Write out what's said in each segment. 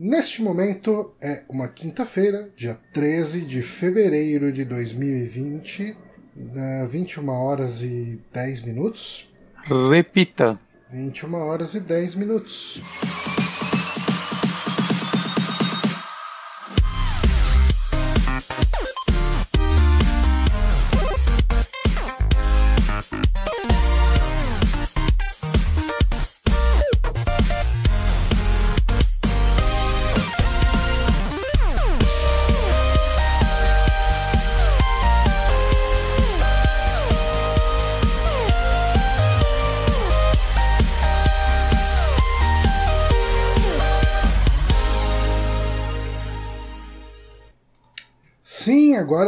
Neste momento é uma quinta-feira, dia 13 de fevereiro de 2020, 21 horas e 10 minutos. Repita. 21 horas e 10 minutos.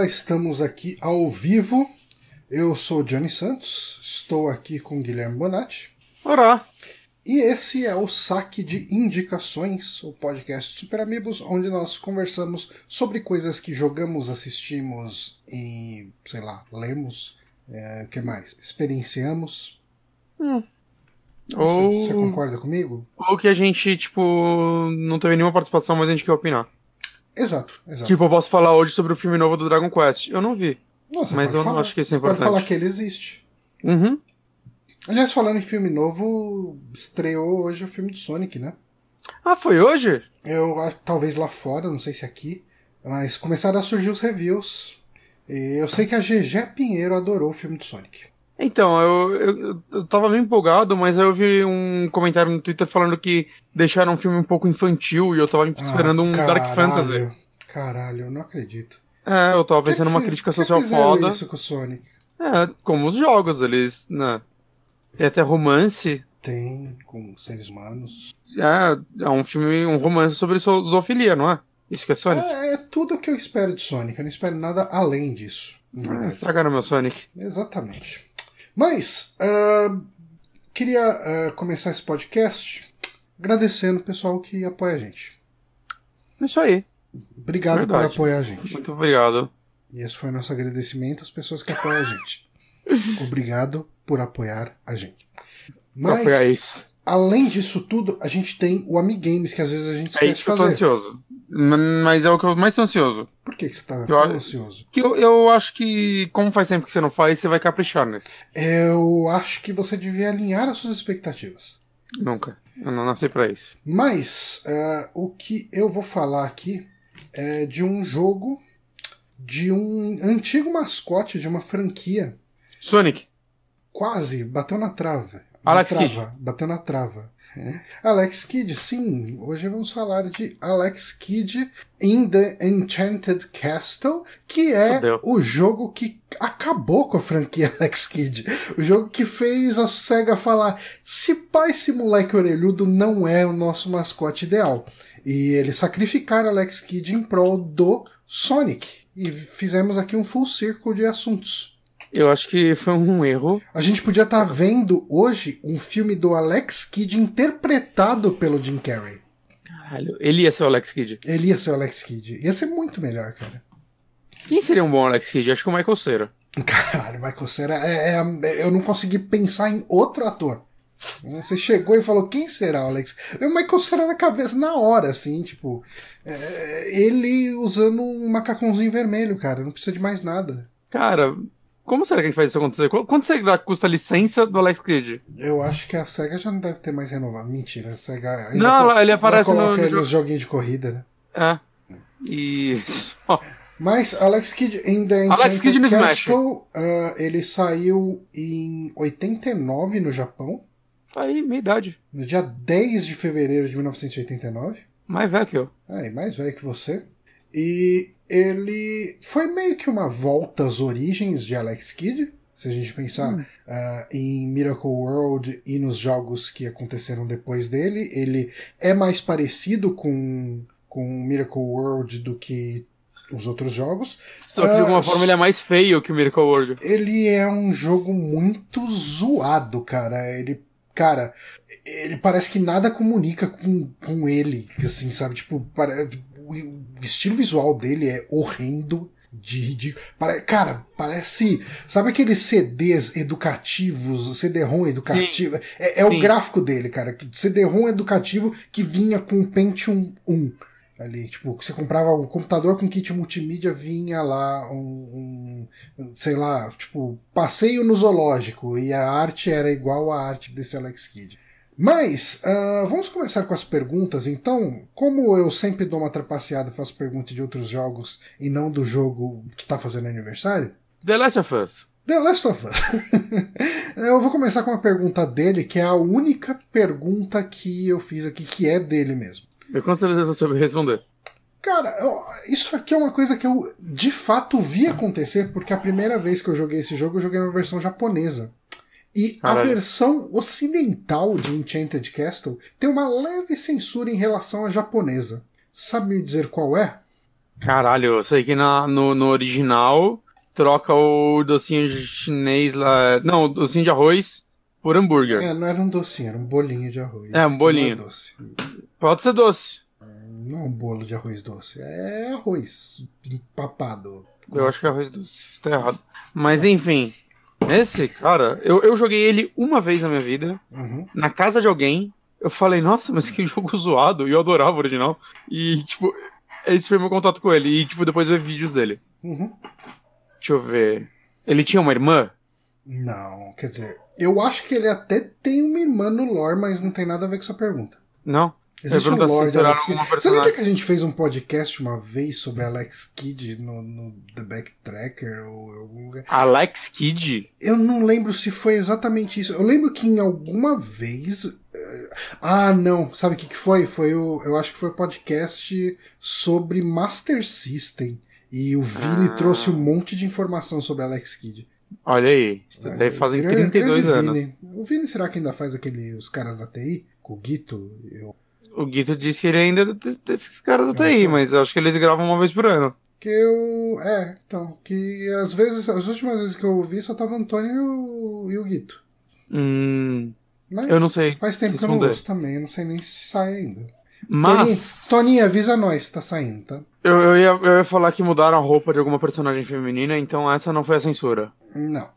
Agora estamos aqui ao vivo. Eu sou Johnny Santos, estou aqui com Guilherme Bonatti. Ora! E esse é o Saque de Indicações, o podcast Super Amigos, onde nós conversamos sobre coisas que jogamos, assistimos e, sei lá, lemos. É, o que mais? Experienciamos. Hum. Você, Ou, você concorda comigo? ou que a gente, tipo, não teve nenhuma participação, mas a gente quer opinar. Exato, exato. Tipo, eu posso falar hoje sobre o filme novo do Dragon Quest. Eu não vi. Não, você mas eu não falar. acho que isso é Você pode importante. falar que ele existe. Uhum. Aliás, falando em filme novo, estreou hoje o filme do Sonic, né? Ah, foi hoje? Eu acho talvez lá fora, não sei se aqui, mas começaram a surgir os reviews. E eu sei que a GG Pinheiro adorou o filme do Sonic. Então, eu, eu, eu tava meio empolgado, mas eu vi um comentário no Twitter falando que deixaram um filme um pouco infantil e eu tava esperando Ah, um Dark Fantasy. Caralho, eu não acredito. É, eu tava pensando que numa fi- crítica que social foda. isso com o Sonic? É, como os jogos, eles, né? Tem até romance. Tem, com seres humanos. É, é um filme, um romance sobre zo- zoofilia, não é? Isso que é Sonic. É, é tudo o que eu espero de Sonic. Eu não espero nada além disso. Ah, estragaram meu Sonic. Exatamente. Mas, ah, queria ah, começar esse podcast agradecendo o pessoal que apoia a gente. Isso aí. Obrigado Verdade. por apoiar a gente. Muito obrigado. E esse foi nosso agradecimento às pessoas que apoiam a gente. Obrigado por apoiar a gente. Mas, apoiar isso. Além disso tudo, a gente tem o Amigames, que às vezes a gente É esquece isso de que eu tô fazer. ansioso. Mas é o que eu mais tô ansioso. Por que, que você tá Eu tão ansioso? Que eu, eu acho que, como faz tempo que você não faz, você vai caprichar nesse. Eu acho que você devia alinhar as suas expectativas. Nunca. Eu não nasci pra isso. Mas ah, o que eu vou falar aqui é de um jogo de um antigo mascote de uma franquia. Sonic. Quase bateu na trava. Na Alex trava, Bateu na trava. É. Alex Kidd, sim. Hoje vamos falar de Alex Kidd in the Enchanted Castle, que é o jogo que acabou com a franquia Alex Kidd. O jogo que fez a SEGA falar: se pai esse moleque orelhudo não é o nosso mascote ideal. E eles sacrificaram Alex Kidd em prol do Sonic. E fizemos aqui um full circle de assuntos. Eu acho que foi um erro. A gente podia estar vendo hoje um filme do Alex Kidd interpretado pelo Jim Carrey. Caralho, ele ia ser o Alex Kidd. Ele ia ser o Alex Kidd. Ia ser muito melhor, cara. Quem seria um bom Alex Kidd? Acho que o Michael Cera. Caralho, Michael Cera, é, é- eu não consegui pensar em outro ator. Você chegou e falou, quem será o Alex? O Michael Cera na cabeça, na hora, assim, tipo. é, ele usando um macacãozinho vermelho, cara. Não precisa de mais nada. Cara, como será que a gente faz isso acontecer? Qu- Quanto será que custa a licença do Alex Kidd? Eu acho que a SEGA já não deve ter mais renovado. Mentira, a SEGA ainda Não, ela- ele ela aparece no- coloca no jogo. nos joguinhos de corrida, né? É. E. Mas Alex Kidd in the Alex Kidd no Smash. Castle, ah, ele saiu em 89 no Japão, aí, meia idade. no dia 10 de fevereiro de 1989. Mais velho que eu. Ah, e mais velho que você. E ele foi meio que uma volta às origens de Alex Kidd. Se a gente pensar Hum. ah, em Miracle World e nos jogos que aconteceram depois dele, ele é mais parecido com, com Miracle World do que os outros jogos. Só que de alguma Ah, forma ele é mais feio que o Miracle World. Ele é um jogo muito zoado, cara. Ele, cara, ele parece que nada comunica com, com ele, assim, sabe? Tipo, para, o, estilo visual dele é horrendo. de, pare, cara, parece. Sabe aqueles CDs educativos, CD-ROM educativo? Sim. É, é o gráfico dele, cara. CD-ROM educativo que vinha com Pentium 1 ali. Tipo, você comprava um computador com kit multimídia, vinha lá um, um, sei lá, tipo, passeio no zoológico e a arte era igual à arte desse Alex Kidd. Mas, uh, vamos começar com as perguntas, então. Como eu sempre dou uma trapaceada, faço pergunta de outros jogos e não do jogo que está fazendo aniversário. The Last of Us. The Last of Us. eu vou começar com uma pergunta dele, que é a única pergunta que eu fiz aqui, que é dele mesmo. Eu com certeza você vai responder. Cara, isso aqui é uma coisa que eu de fato vi acontecer, porque a primeira vez que eu joguei esse jogo, eu joguei na versão japonesa. E Caralho. a versão ocidental de Enchanted Castle tem uma leve censura em relação à japonesa. Sabe me dizer qual é? Caralho, eu sei que na, no, no original troca o docinho chinês lá. Não, o docinho de arroz por hambúrguer. É, não era um docinho, era um bolinho de arroz. É, um bolinho. Não é doce. Pode ser doce. Não é um bolo de arroz doce, é arroz empapado. Eu acho que é arroz doce, tá errado. Mas enfim, esse, cara, eu, eu joguei ele uma vez na minha vida, uhum. na casa de alguém. Eu falei, nossa, mas que jogo zoado. E eu adorava o original. E, tipo, esse foi meu contato com ele. E, tipo, depois eu vi vídeos dele. Uhum. Deixa eu ver. Ele tinha uma irmã? Não, quer dizer, eu acho que ele até tem uma irmã no lore, mas não tem nada a ver com essa pergunta. Não? Existe um lore de Alex Kidd. Você lembra que a gente fez um podcast uma vez sobre Alex Kidd no, no The Backtracker ou algum lugar? Alex Kidd? Eu não lembro se foi exatamente isso. Eu lembro que em alguma vez. Eh, ah, não. Sabe o que, que foi? Foi o. Eu acho que foi o podcast sobre Master System. E o Vini ah. trouxe um monte de informação sobre Alex Kidd. Olha aí, isso é, deve fazer 32 anos. Vini. O Vini será que ainda faz aquele os caras da TI? Com o Guito? Eu o Guito disse que ele ainda é desses caras da TI, mas eu acho que eles gravam uma vez por ano. Que eu. É, então. Que às vezes, as últimas vezes que eu ouvi só tava o Antônio e o, e o Guito. Hum. Mas eu não sei. Faz tempo que eu não ouço também, eu não sei nem se sai ainda. Mas. Toninho, avisa nós, tá saindo, tá? Eu, eu, ia, eu ia falar que mudaram a roupa de alguma personagem feminina, então essa não foi a censura. Não.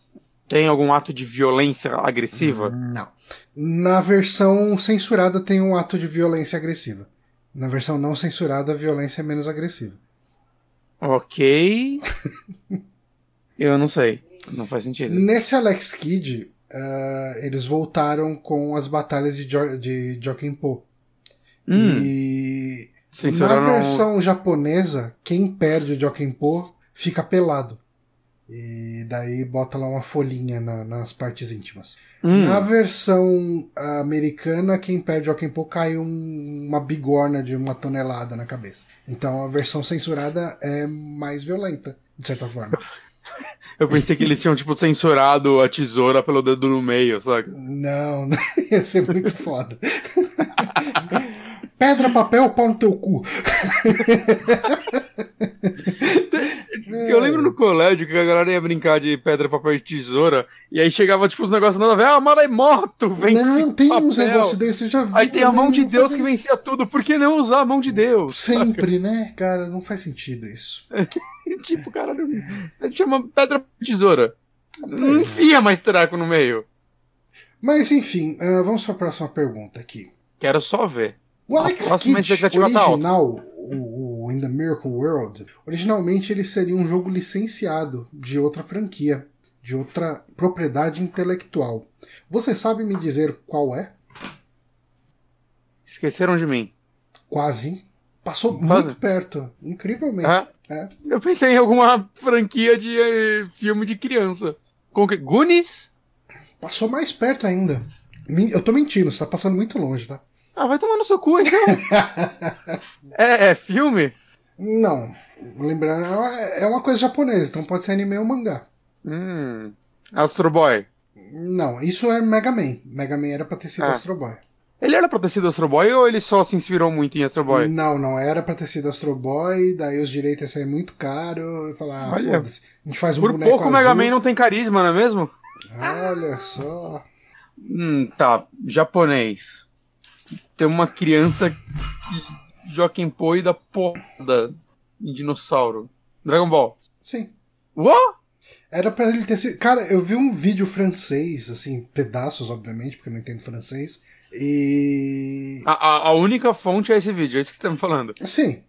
Tem algum ato de violência agressiva? Não. Na versão censurada tem um ato de violência agressiva. Na versão não censurada, a violência é menos agressiva. Ok. Eu não sei. Não faz sentido. Nesse Alex Kidd, uh, eles voltaram com as batalhas de, jo de. Hum. E Censuraram... na versão japonesa, quem perde o Jokenpo fica pelado. E daí bota lá uma folhinha na, nas partes íntimas. Hum. Na versão americana, quem perde o Kenpo cai um, uma bigorna de uma tonelada na cabeça. Então a versão censurada é mais violenta, de certa forma. Eu pensei que eles tinham, tipo, censurado a tesoura pelo dedo no meio, sabe? Não, ia ser muito foda. Pedra, papel, pau no teu cu. Eu lembro no colégio que a galera ia brincar de pedra, papel e tesoura, e aí chegava, tipo, os negócios nada a ver. Ah, maremoto, vence Não, tem papel. uns negócios desses, já vi. Aí tem a mão de Deus que vencia tudo, por que não usar a mão de Deus? Sempre, né? Cara, não faz sentido isso. tipo, cara, a gente chama pedra, tesoura. Não enfia mais treco no meio. Mas, enfim, uh, vamos para a próxima pergunta aqui. Quero só ver. O Alex Kidd tá original, o, o In the Miracle World, originalmente ele seria um jogo licenciado de outra franquia, de outra propriedade intelectual. Você sabe me dizer qual é? Esqueceram de mim. Quase. Passou Quase. muito perto. Incrivelmente. É? É. Eu pensei em alguma franquia de eh, filme de criança. Com que? Goonies? Passou mais perto ainda. Eu tô mentindo, você tá passando muito longe, tá? Ah, vai tomar no seu cu, então. é, é, filme? Não. Lembrando, é uma coisa japonesa, então pode ser anime ou mangá. Hum. Astro Boy. Não, isso é Mega Man. Mega Man era pra ter sido ah. Astro Boy. Ele era pra ter sido Astro Boy ou ele só se inspirou muito em Astro Boy? Não, não, era pra ter sido Astro Boy, daí os direitos iam sair muito caro. Eu falar, ah, foda-se. A gente faz um Por boneco pouco o Mega Man não tem carisma, não é mesmo? Olha só. Hum, tá. Japonês tem uma criança que Joaquim Poi da porra em dinossauro. Dragon Ball. Sim. What? Era pra ele ter sido. Cara, eu vi um vídeo francês, assim, pedaços, obviamente, porque eu não entendo francês. E. A, a, a única fonte é esse vídeo, é isso que você tá me falando. Sim.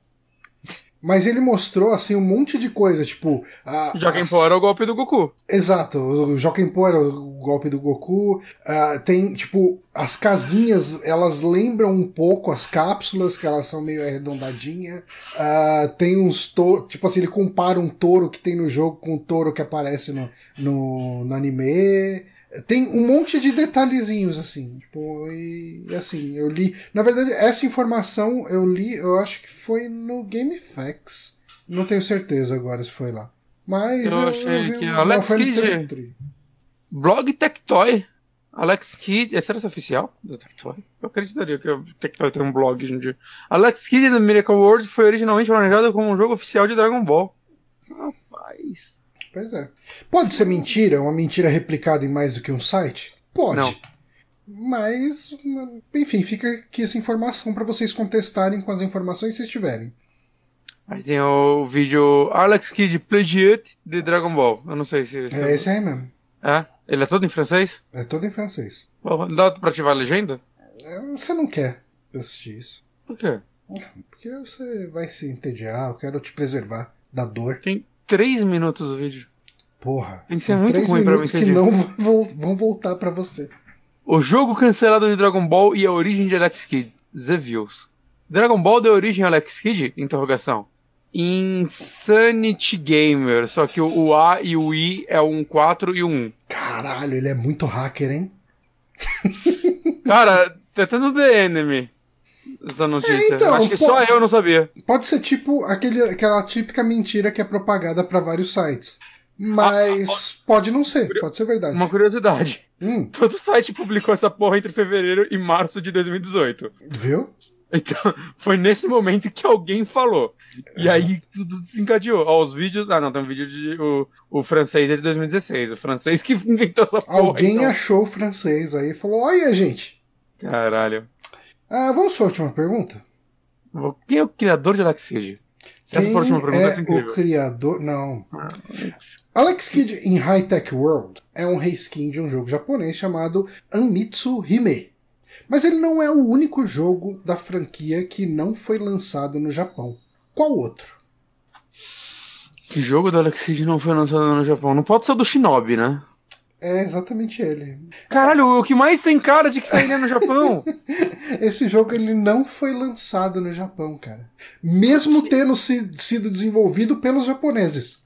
Mas ele mostrou, assim, um monte de coisa, tipo. A, Joaquim as- era o golpe do Goku. Exato, o Pô era o golpe do Goku. Ah, tem, tipo, as casinhas, elas lembram um pouco as cápsulas, que elas são meio arredondadinhas. Ah, tem uns touros, tipo assim, ele compara um touro que tem no jogo com o touro que aparece no, no, no anime. Tem um monte de detalhezinhos, assim. Tipo, e, e assim, eu li. Na verdade, essa informação eu li, eu acho que foi no GameFAQs. Não tenho certeza agora se foi lá. Mas Eu achei vi que um- Alex não, Kidd-. Blog Tectoy. Alex Kidd. Era esse oficial do Tectoy? Eu acreditaria que o Tectoy tem um blog hoje em dia. Alex Kidd The Miracle World foi originalmente planejado como um jogo oficial de Dragon Ball. Rapaz. Pois é. Pode ser mentira, uma mentira replicada em mais do que um site? Pode. Não. Mas, enfim, fica aqui essa informação para vocês contestarem com as informações se tiverem. Aí tem o vídeo Alex Kidd Plagiate de Dragon Ball. Eu não sei se. É, é esse aí mesmo. É? Ele é todo em francês? É todo em francês. Bom, dá pra ativar a legenda? É, você não quer assistir isso. Por quê? Porque você vai se entediar, eu quero te preservar da dor. Tem. 3 minutos o vídeo. Porra. Isso é muito ruim pra mim. que não vão voltar para você. O jogo cancelado de Dragon Ball e a origem de Alex Kidd. Views. Dragon Ball deu origem a Alex Kidd? Interrogação. Insanity Gamer. Só que o A e o I é um 4 e um 1. Caralho, ele é muito hacker, hein? Cara, tá tendo The Enemy. Essa notícia. É, então, Acho que pô- só eu não sabia. Pode ser tipo aquele, aquela típica mentira que é propagada para vários sites. Mas pode não ser, pode ser verdade. Uma curiosidade. Hum, Todo site publicou essa porra entre fevereiro e março de 2018. viu? Então, foi nesse momento que alguém falou. E aí tudo desencadeou. Ó, os vídeos. Ah, não, tem um vídeo de. O, o francês é de 2016. O francês que inventou essa porra. Alguém então. achou o francês aí e falou: Olha, gente. Caralho. Ah, vamos para a última pergunta? Quem é o criador de Alex Kidd? Essa Quem for a última pergunta, é incrível. o criador. Não. Alex- Alex Kidd in High Tech World é um reskin de um jogo japonês chamado Anmitsu Hime. Mas ele não é o único jogo da franquia que não foi lançado no Japão. Qual outro? Que jogo do Alex Kidd não foi lançado no Japão? Não pode ser o do Shinobi, né? É exatamente ele. Caralho, o que mais tem cara de que sairia no Japão? Esse jogo ele não foi lançado no Japão, cara. Mesmo tendo si- sido desenvolvido pelos japoneses.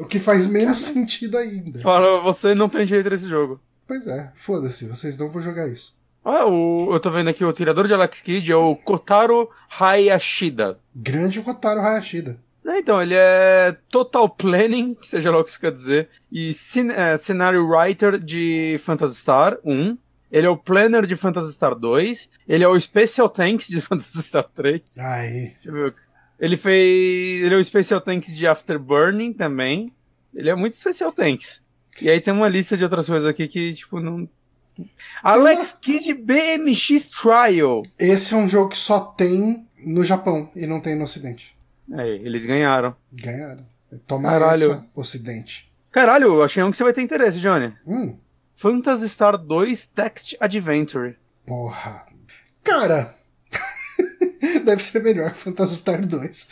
O que faz menos sentido ainda. Fala, você não tem direito desse jogo. Pois é, foda-se, vocês não vão jogar isso. Ah, o, eu tô vendo aqui, o criador de Alex Kidd é o Kotaro Hayashida. Grande Kotaro Hayashida. É, Então, ele é Total Planning, seja lá o que isso quer dizer, e cin é, Scenario Writer de Phantasy Star 1. Ele é o Planner de Phantasy Star 2. Ele é o Special Tanks de Phantasy Star 3. Aí. Deixa eu ver. Ele fez. Ele é o Special Tanks de Afterburning também. Ele é muito Special Tanks. E aí tem uma lista de outras coisas aqui que, tipo, não. Alex Kidd BMX Trial. Esse é um jogo que só tem no Japão e não tem no Ocidente. É, eles ganharam. Ganharam. Toma Caralho. essa, Ocidente. Caralho, eu achei um que você vai ter interesse, Johnny. Hum, Phantasy Star 2 Text Adventure. porra. Cara. Deve ser melhor que Phantasy Star 2.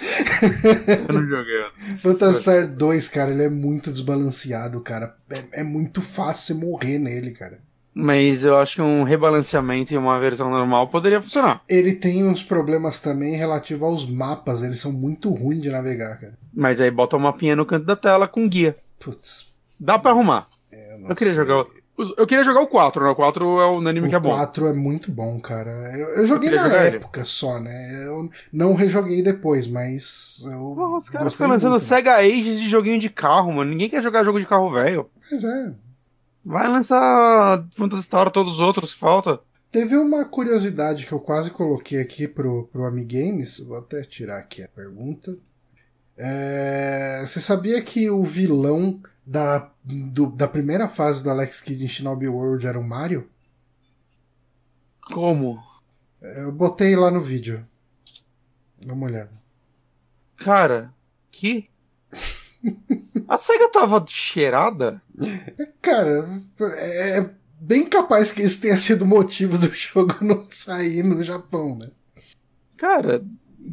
Eu não joguei. Phantasy Star 2, cara, ele é muito desbalanceado, cara. É, é muito fácil você morrer nele, cara. Mas eu acho que um rebalanceamento em uma versão normal poderia funcionar. Ele tem uns problemas também relativo aos mapas, eles são muito ruins de navegar, cara. Mas aí bota uma mapinha no canto da tela com guia. Putz. Dá pra arrumar. Eu, não Eu queria sei. jogar. o- Eu queria jogar o 4, né? O 4 é o unânime que é O bom. 4 é muito bom, cara. Eu, eu joguei queria na jogar ele. época só, né? Eu não rejoguei depois, mas eu. Porra, os caras ficam lançando muito. Sega Ages de joguinho de carro, mano. Ninguém quer jogar jogo de carro velho. Pois é. Vai lançar Phantasy Star todos os outros que falta. Teve uma curiosidade que eu quase coloquei aqui pro, pro Amigames. Vou até tirar aqui a pergunta. É, você sabia que o vilão da, do- da primeira fase do Alex Kidd em Shinobi World era o Mario? Como? Eu botei lá no vídeo. Dá uma olhada. Cara, que? A SEGA tava cheirada? Cara, é bem capaz que esse tenha sido o motivo do jogo não sair no Japão, né? Cara,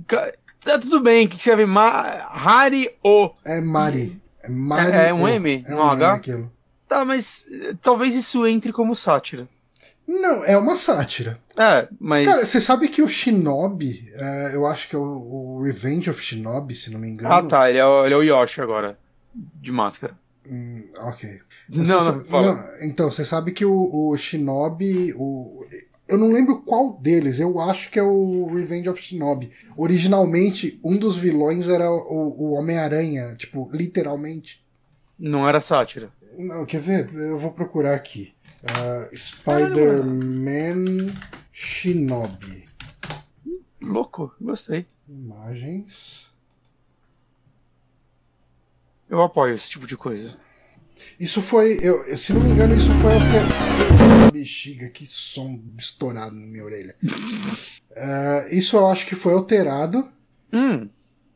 cara tá tudo bem que escreve Ma Hari O. É Mari. É, Mari é, é um M? É um, um H? Aquilo. Tá, mas eh, talvez isso entre como sátira. Não, é uma sátira. É, mas. Cara, você sabe que o Shinobi, é, eu acho que é o, o Revenge of Shinobi, se não me engano. Ah, tá, ele é, o, ele é o Yoshi agora. De máscara. Hum, ok. Não, não, sabe- não, Então, você sabe que o, o Shinobi. O, eu não lembro qual deles, eu acho que é o Revenge of Shinobi. Originalmente, um dos vilões era o, o Homem-Aranha, tipo, literalmente. Não era sátira. Não, quer ver? Eu vou procurar aqui. Ah, Spider-Man Shinobi. Louco, gostei. Imagens. Eu apoio esse tipo de coisa. Isso foi, eu, eu- se não me engano, isso foi alter... Bexiga, que som estourado na minha orelha. Ah, isso eu acho que foi alterado Hum,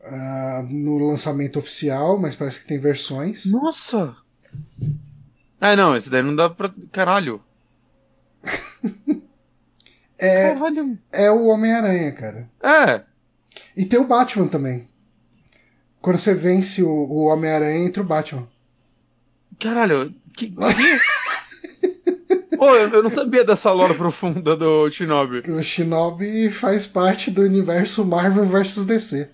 ah, no lançamento oficial, mas parece que tem versões. nossa! Ah, não, esse daí não dá pra. Caralho. É, Caralho. é o Homem-Aranha, cara. É. E tem o Batman também. Quando você vence o, o Homem-Aranha, entra o Batman. Caralho. Que. Pô, eu, eu não sabia dessa lore profunda do Shinobi. O Shinobi faz parte do universo Marvel vs DC.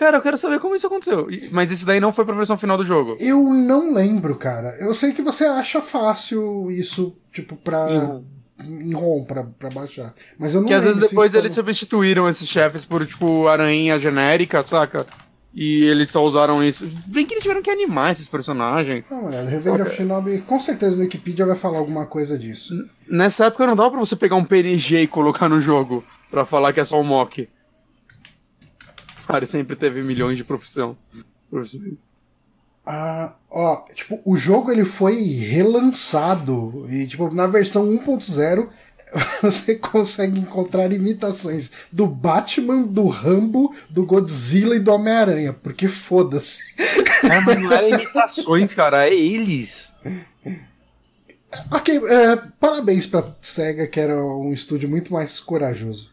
Cara, eu quero saber como isso aconteceu. Mas esse daí não foi pra versão final do jogo. Eu não lembro, cara. Eu sei que você acha fácil isso, tipo, pra. Uhum. em ROM pra, pra baixar. Mas eu não Que às vezes depois isso eles substituíram esses chefes por, tipo, aranha genérica, saca? E eles só usaram isso. Bem que eles tiveram que animar esses personagens. Uma olhada. Revenge of Shinobi, com certeza no Wikipedia vai falar alguma coisa disso. Nessa época não dava pra você pegar um PNG e colocar no jogo pra falar que é só um mock. Cara, sempre teve milhões de profissão. profissões. Ah, ó, tipo, o jogo ele foi relançado e tipo na versão 1.0 você consegue encontrar imitações do Batman, do Rambo, do Godzilla e do Homem-Aranha, porque foda-se. É, mas não era imitações, cara, é eles. Ok, é, parabéns pra SEGA, que era um estúdio muito mais corajoso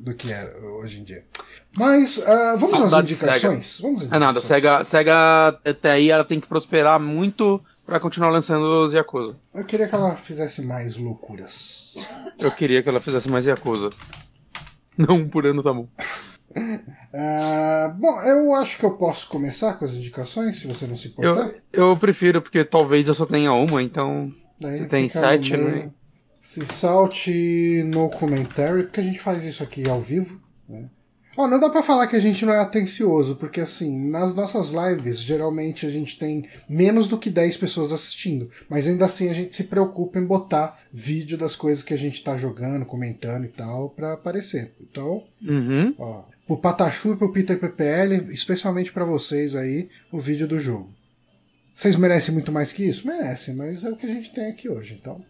do que era hoje em dia. Mas ah, vamos às indicações? Vamos às É nada, indicações. Sega, Sega até aí ela tem que prosperar muito pra continuar lançando os Yakuza. Eu queria que ela fizesse mais loucuras. Eu queria que ela fizesse mais Yakuza. Não um por ano tá bom. Ah, bom, eu acho que eu posso começar com as indicações, se você não se importar. Eu, eu prefiro, porque talvez eu só tenha uma, então. Daí Você tem sete, meio. né? Se salte no comentário, porque a gente faz isso aqui ao vivo, né? Ó, não dá pra falar que a gente não é atencioso, porque assim, nas nossas lives, geralmente a gente tem menos do que 10 pessoas assistindo, mas ainda assim a gente se preocupa em botar vídeo das coisas que a gente tá jogando, comentando e tal, pra aparecer. Então, Uhum. ó, pro Patachu e pro Peter PPL, especialmente pra vocês aí, o vídeo do jogo. Vocês merecem muito mais que isso? Merecem, mas é o que a gente tem aqui hoje, então.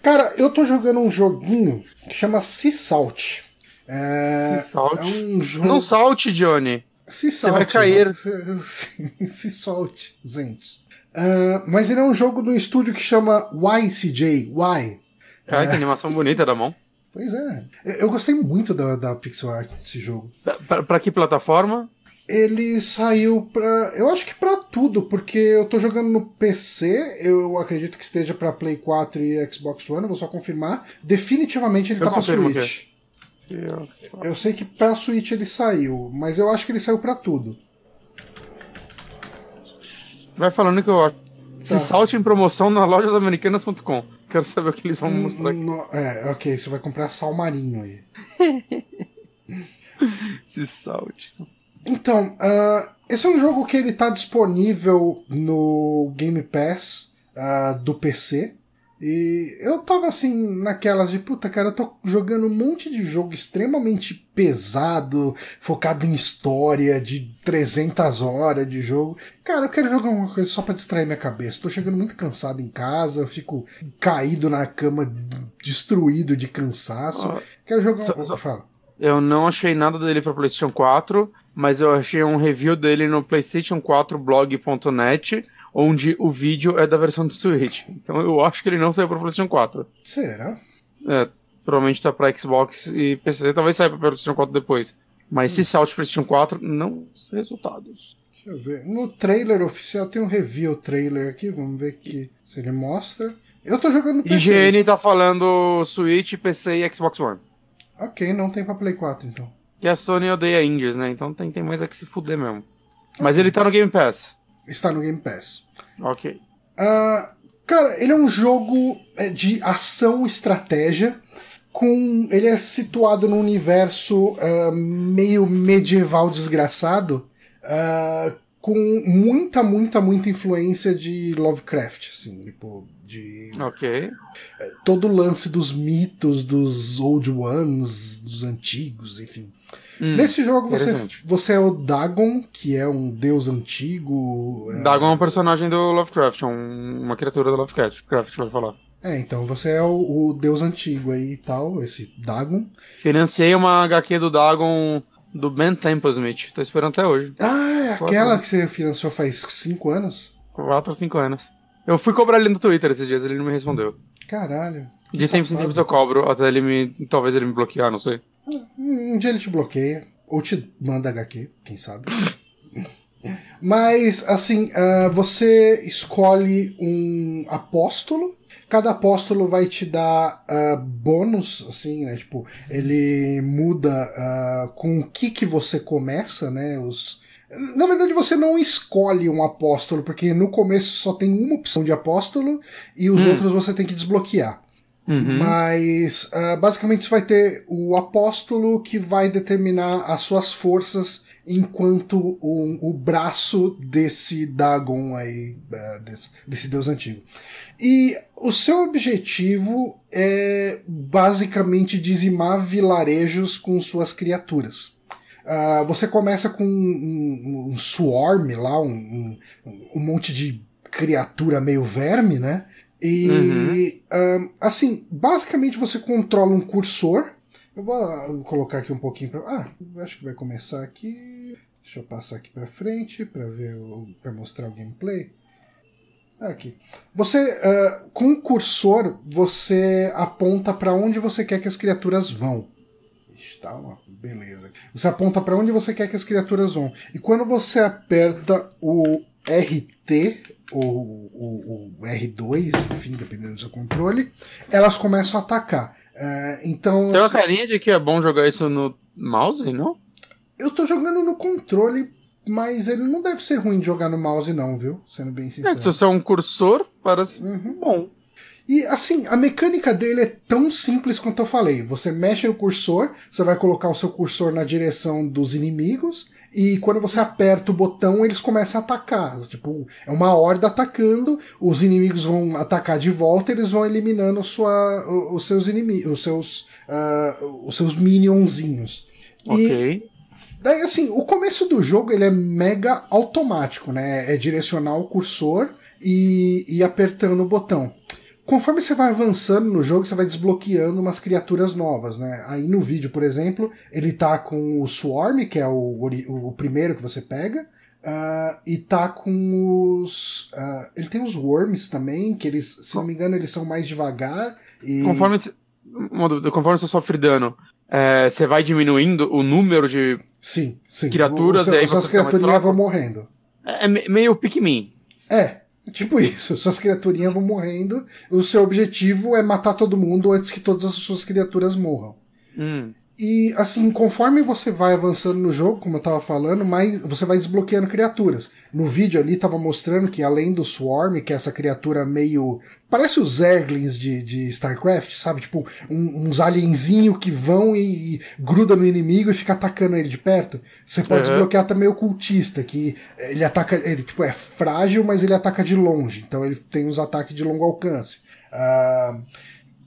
Cara, eu tô jogando um joguinho que chama Sea Salt. É, Salt. é um jogo. Não salte, Johnny. Se Você vai salte, cair. né? Se, se solte, gente. Ah, mas ele é um jogo do estúdio que chama YCJ. Y. Cara, que animação bonita da mão. Pois é. Eu- gostei muito da, da pixel art desse jogo. Pra- pra que plataforma? Ele saiu pra. Eu acho que pra tudo, porque eu tô jogando no PC, eu acredito que esteja pra Play 4 e Xbox One, eu vou só confirmar. Definitivamente ele Eu tá pra Switch. Deus. Eu sei que pra Switch ele saiu, mas eu acho que ele saiu pra tudo. Vai falando que eu acho. Tá. Se salte em promoção na lojasamericanas.com. Quero saber o que eles vão mostrar aqui. No- é, ok, você vai comprar sal marinho aí. Se salte. Então, ah, esse é um jogo que ele tá disponível no Game Pass ah, do PC. E eu tava assim, naquelas de puta, cara, eu tô jogando um monte de jogo extremamente pesado, focado em história, de 300 horas de jogo. Cara, eu quero jogar uma coisa só pra distrair minha cabeça. Tô chegando muito cansado em casa, eu fico caído na cama, destruído de cansaço. Quero jogar uma só- Fala. Eu não achei nada dele para PlayStation 4, mas eu achei um review dele no PlayStation4blog.net, onde o vídeo é da versão de Switch. Então eu acho que ele não saiu para PlayStation 4. Será? É, provavelmente tá para Xbox e PC. Talvez saia para PlayStation 4 depois. Mas hum. se salte PlayStation 4, não resultados. Deixa eu ver. No trailer oficial tem um review trailer aqui. Vamos ver aqui se ele mostra. Eu tô jogando PC. IGN tá falando Switch, PC e Xbox One. Ok, não tem pra Play 4 então. Que a Sony odeia indies, né? Então tem, tem mais é que se fuder mesmo. Mas ele tá no Game Pass. Está no Game Pass. Ok. Uh, cara, ele é um jogo é, de ação estratégia. Com, ele é situado num universo uh, meio medieval desgraçado. Uh, com muita, muita, muita influência de Lovecraft, assim, tipo, de... Ok. É, todo o lance dos mitos, dos Old Ones, dos antigos, enfim. Hum, Nesse jogo você, você é o Dagon, que é um deus antigo. É... Dagon é um personagem do Lovecraft, é um, uma criatura do Lovecraft, Craft vai falar. É, então você é o, o, deus antigo aí e tal, esse Dagon. Financiei uma HQ do Dagon do Ben Templesmith. Tô esperando até hoje. Ah, é aquela que você financiou faz 5 anos? 4 ou 5 anos. Eu fui cobrar ele no Twitter esses dias, ele não me respondeu. Caralho. De tempo em tempo eu cobro, até ele me. Talvez ele me bloquear, não sei. Um dia ele te bloqueia, ou te manda HQ, quem sabe. Mas, assim, uh, você escolhe um apóstolo Cada apóstolo vai te dar uh, bônus, assim, né? Tipo, ele muda uh, com o que que você começa, né? Os, na verdade, você não escolhe um apóstolo, porque no começo só tem uma opção de apóstolo e os hum. outros você tem que desbloquear. Uhum. Mas uh, basicamente vai ter o apóstolo que vai determinar as suas forças enquanto o, o braço desse Dagon aí, uh, desse, desse deus antigo. E o seu objetivo é basicamente dizimar vilarejos com suas criaturas. Uh, você começa com um, um, um swarm lá, um, um, monte de criatura meio verme, né? E uhum. uh, assim, basicamente você controla um cursor. Eu vou colocar aqui um pouquinho para. Ah, acho que vai começar aqui. Deixa eu passar aqui para frente para ver, para mostrar o gameplay. Aqui. Você, uh, com o cursor, você aponta para onde você quer que as criaturas vão. Está uma beleza. Você aponta para onde você quer que as criaturas vão. E quando você aperta o RT ou o, o, R2, enfim, dependendo do seu controle, elas começam a atacar. Uh, então. Tem uma carinha de que é bom jogar isso no mouse, não? Eu tô jogando no controle mas ele não deve ser ruim de jogar no mouse, não, viu? Sendo bem sincero. É, se você é um cursor, parece uhum. bom. E assim, a mecânica dele é tão simples quanto eu falei. Você mexe no cursor, você vai colocar o seu cursor na direção dos inimigos, e quando você aperta o botão, eles começam a atacar. Tipo, é uma horda atacando, os inimigos vão atacar de volta, eles vão eliminando sua, os seus inimigos, os seus, uh, os seus minionzinhos. Ok. E Daí, assim, o começo do jogo ele é mega automático, né? É direcionar o cursor e, e apertando o botão. Conforme você vai avançando no jogo, você vai desbloqueando umas criaturas novas, né? Aí no vídeo, por exemplo, ele tá com o Swarm, que é o, o, primeiro que você pega, uh, e tá com os. Uh, ele tem os Worms também, que eles, se não me engano, eles são mais devagar. E... Conforme, conforme você sofre dano, é, você vai diminuindo o número de sim, sim. criaturas. O, o, e aí suas criaturinhas vão morrendo. É, é meio Pikmin. É, tipo isso. Suas criaturinhas vão morrendo. O seu objetivo é matar todo mundo antes que todas as suas criaturas morram. Hum. E assim, conforme você vai avançando no jogo, como eu tava falando, mais você vai desbloqueando criaturas. No vídeo ali tava mostrando que além do Swarm, que é essa criatura meio. Parece os Zerglings de, de StarCraft, sabe? Tipo, um, uns alienzinhos que vão e, e gruda no inimigo e fica atacando ele de perto. Você pode uhum. desbloquear também o cultista, que ele ataca. Ele tipo, é frágil, mas ele ataca de longe. Então ele tem uns ataques de longo alcance. Uh,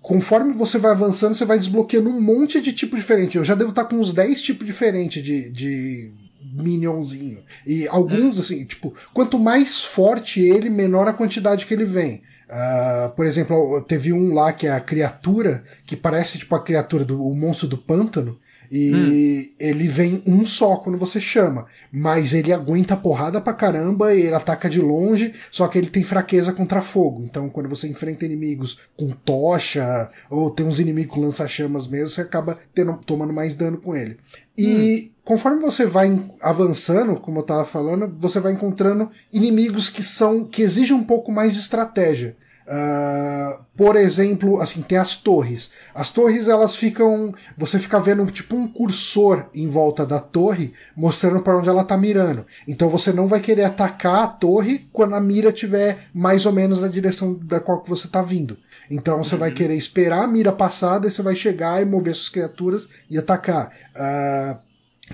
conforme você vai avançando, você vai desbloqueando um monte de tipo diferente. Eu já devo estar com uns 10 tipos diferentes de, de minionzinho. E alguns, hum. assim, tipo, quanto mais forte ele, menor a quantidade que ele vem. Uh, por exemplo, teve um lá que é a criatura, que parece tipo a criatura do monstro do pântano. E hum. ele vem um só quando você chama. Mas ele aguenta porrada pra caramba e ele ataca de longe, só que ele tem fraqueza contra fogo. Então, quando você enfrenta inimigos com tocha, ou tem uns inimigos lança-chamas mesmo, você acaba tendo, tomando mais dano com ele. E hum. conforme você vai avançando, como eu tava falando, você vai encontrando inimigos que são. que exigem um pouco mais de estratégia. Uh, por exemplo, assim, tem as torres. As torres elas ficam. Você fica vendo tipo um cursor em volta da torre, mostrando para onde ela tá mirando. Então você não vai querer atacar a torre quando a mira estiver mais ou menos na direção da qual que você tá vindo. Então você uhum. vai querer esperar a mira passada e você vai chegar e mover suas criaturas e atacar. Uh,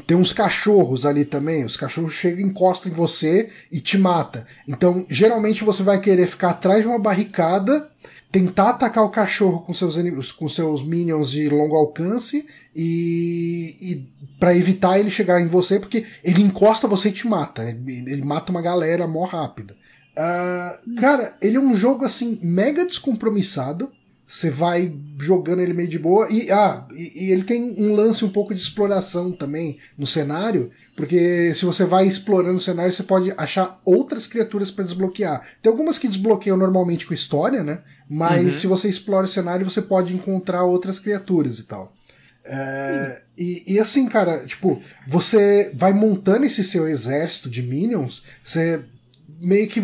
tem uns cachorros ali também, os cachorros chegam, encostam em você e te mata. Então, geralmente você vai querer ficar atrás de uma barricada, tentar atacar o cachorro com seus com seus minions de longo alcance e, e para evitar ele chegar em você, porque ele encosta você e te mata. Ele, ele mata uma galera mó rápida. Uh, cara, ele é um jogo assim mega descompromissado. Você vai jogando ele meio de boa. E, ah, e, e, ele tem um lance um pouco de exploração também no cenário. Porque se você vai explorando o cenário, você pode achar outras criaturas para desbloquear. Tem algumas que desbloqueiam normalmente com história, né? Mas uhum. se você explora o cenário, você pode encontrar outras criaturas e tal. É, e, e, assim, cara, tipo, você vai montando esse seu exército de minions, você meio que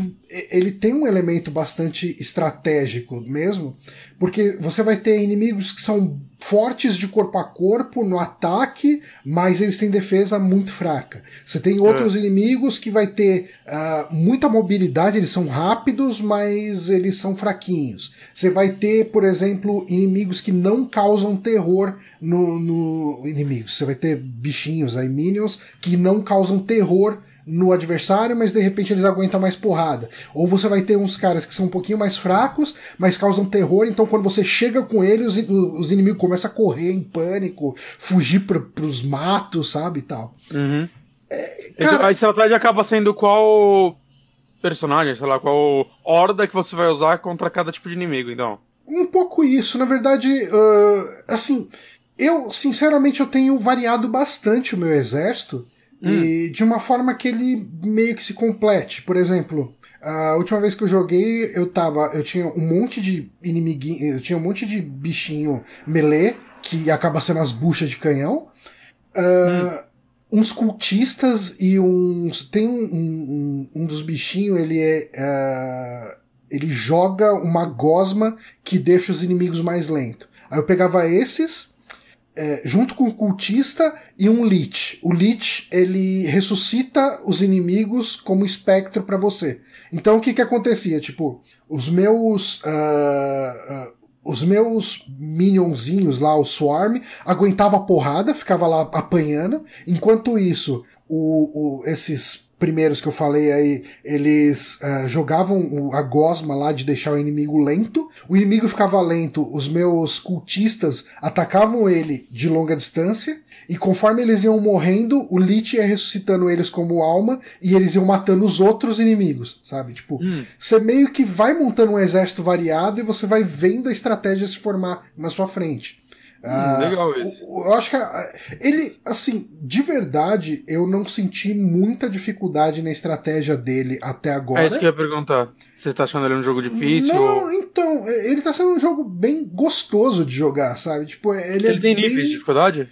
ele tem um elemento bastante estratégico mesmo, porque você vai ter inimigos que são fortes de corpo a corpo no ataque, mas eles têm defesa muito fraca. Você tem outros é. inimigos que vai ter uh, muita mobilidade, eles são rápidos, mas eles são fraquinhos. Você vai ter, por exemplo, inimigos que não causam terror no, no inimigos. Você vai ter bichinhos aí, minions, que não causam terror no adversário, mas de repente eles aguentam mais porrada. Ou você vai ter uns caras que são um pouquinho mais fracos, mas causam terror, então quando você chega com eles, os, os inimigos começam a correr em pânico, fugir pra, pros matos, sabe, e tal. Uhum. É, então, cara... a estratégia acaba sendo qual personagem, sei lá, qual horda que você vai usar contra cada tipo de inimigo, então. Um pouco isso, na verdade, uh, assim, eu, sinceramente, eu tenho variado bastante o meu exército, Hum. E de uma forma que ele meio que se complete. Por exemplo, a última vez que eu joguei, eu tava. Eu tinha um monte de inimiguinho. Eu tinha um monte de bichinho melee, que acaba sendo as buchas de canhão. Uh, hum. Uns cultistas e uns. Tem um, um, um dos bichinhos, ele é. Uh, ele joga uma gosma que deixa os inimigos mais lentos. Aí eu pegava esses, é, junto com o cultista e um Lich. O Lich ele ressuscita os inimigos como espectro para você. Então o que que acontecia? Tipo, os meus uh, uh, os meus minionzinhos lá, o Swarm, aguentava a porrada, ficava lá apanhando. Enquanto isso, o, o esses primeiros que eu falei aí, eles uh, jogavam a gosma lá de deixar o inimigo lento. O inimigo ficava lento, os meus cultistas atacavam ele de longa distância. E conforme eles iam morrendo, o Lich ia ressuscitando eles como alma e eles iam matando os outros inimigos, sabe? Tipo, hum. você meio que vai montando um exército variado e você vai vendo a estratégia se formar na sua frente. Hum, ah, legal isso. Eu acho que ah, ele, assim, de verdade, eu não senti muita dificuldade na estratégia dele até agora. É isso que eu ia perguntar. Você tá achando ele um jogo difícil? Não, ou... então, ele tá sendo um jogo bem gostoso de jogar, sabe? Tipo, ele, ele é tem bem... níveis de dificuldade?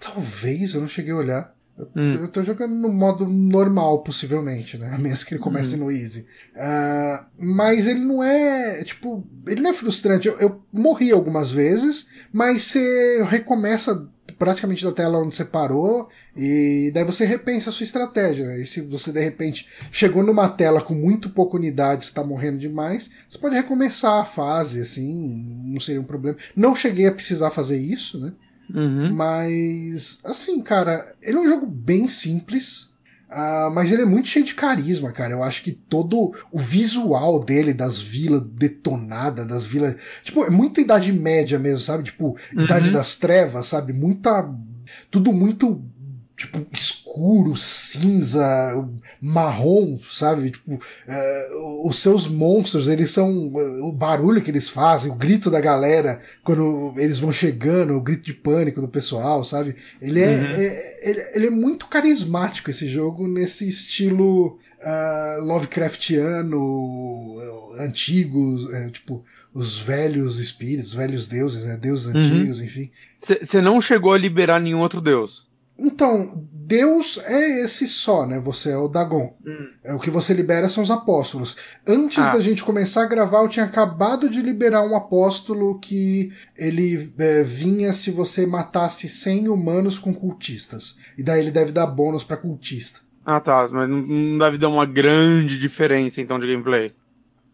Talvez, eu não cheguei a olhar. Hum. Eu tô jogando no modo normal, possivelmente, né? A menos que ele comece hum. no easy. Uh, mas ele não é. Tipo, ele não é frustrante. Eu, eu morri algumas vezes, mas você recomeça praticamente da tela onde você parou, e daí você repensa a sua estratégia. Né? E se você de repente chegou numa tela com muito pouca unidade, está morrendo demais, você pode recomeçar a fase, assim, não seria um problema. Não cheguei a precisar fazer isso, né? Uhum. Mas, assim, cara, ele é um jogo bem simples. Uh, mas ele é muito cheio de carisma, cara. Eu acho que todo o visual dele, das vilas detonadas, das vilas. Tipo, é muita idade média mesmo, sabe? Tipo, uhum. idade das trevas, sabe? Muita. Tudo muito tipo, escuro, cinza, marrom, sabe? Tipo, uh, os seus monstros, eles são. Uh, o barulho que eles fazem, o grito da galera quando eles vão chegando, o grito de pânico do pessoal, sabe? Ele é, uhum. é ele, ele, é muito carismático esse jogo nesse estilo uh, Lovecraftiano, antigos, é, tipo os velhos espíritos, velhos deuses, né? Deuses uhum. antigos, enfim. Você não chegou a liberar nenhum outro deus? Então, Deus é esse só, né? Você é o Dagon. Hum. É o que você libera são os apóstolos. Antes ah. da gente começar a gravar, eu tinha acabado de liberar um apóstolo que ele é, vinha se você matasse 100 humanos com cultistas. E daí ele deve dar bônus para cultista. Ah, tá. Mas não deve dar uma grande diferença então de gameplay.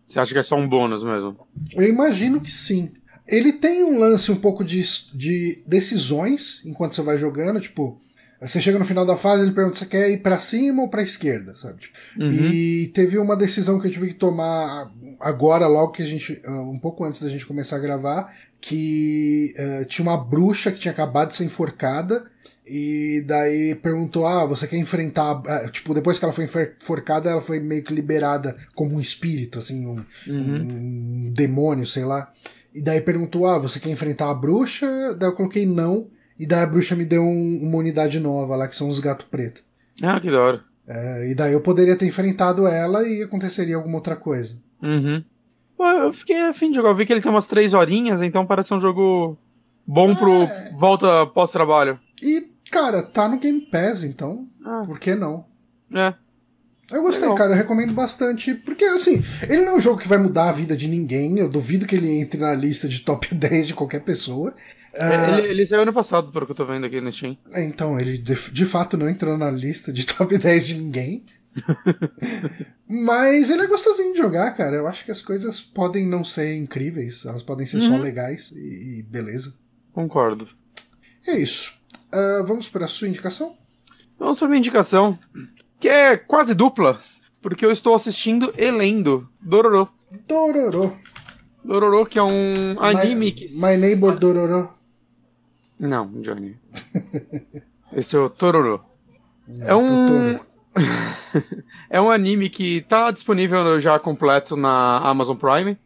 Você acha que é só um bônus mesmo? Eu imagino que sim. Ele tem um lance um pouco de, de decisões enquanto você vai jogando, tipo, você chega no final da fase, ele pergunta se quer ir para cima ou para esquerda, sabe? Tipo, uhum. E teve uma decisão que eu tive que tomar agora, logo que a gente, ah, um pouco antes da gente começar a gravar, que uh, tinha uma bruxa que tinha acabado de ser enforcada e daí perguntou: Ah, você quer enfrentar. Uh, tipo, depois que ela foi enforcada, ela foi meio que liberada como um espírito, assim, um, uhum. um demônio, sei lá. E daí perguntou: Ah, você quer enfrentar a bruxa? Daí eu coloquei não. E daí a bruxa me deu um, uma unidade nova lá, que são os gatos pretos. Ah, que da hora. É, e daí eu poderia ter enfrentado ela e aconteceria alguma outra coisa. Uhum. Pô, eu fiquei afim de jogar. Eu vi que ele tem umas três horinhas, então parece um jogo bom é... pro volta pós-trabalho. E, cara, tá no Game Pass, então. Ah. Por que não? É. Eu gostei, Legal. cara, eu recomendo bastante, porque assim, ele não é um jogo que vai mudar a vida de ninguém, eu duvido que ele entre na lista de top 10 de qualquer pessoa, Uh, ele, ele, saiu ano passado, pelo que eu tô vendo aqui no Steam. É, então, ele de, de, fato não entrou na lista de top 10 de ninguém. Mas ele é gostosinho de jogar, cara. Eu acho que as coisas podem não ser incríveis, elas podem ser uhum. só legais e, e, beleza. Concordo. É isso. Uh, vamos para a sua indicação? Vamos para minha indicação, que é quase dupla, porque eu estou assistindo e lendo Dororo. Dororo. Dororo, que é um anime my, que. My Neighbor Dororo. Não, Johnny. Esse é o Tororo. Não, é um. é um anime que tá disponível já completo na Amazon Prime.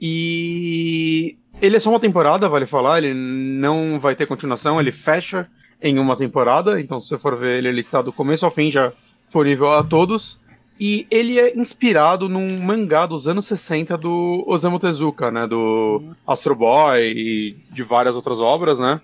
E ele é só uma temporada, vale falar, ele não vai ter continuação, ele fecha em uma temporada, então se você for ver ele, ele está do começo ao fim já disponível a todos. E ele é inspirado num mangá dos anos 60 do Osamu Tezuka, né? Do Astro Boy e de várias outras obras, né?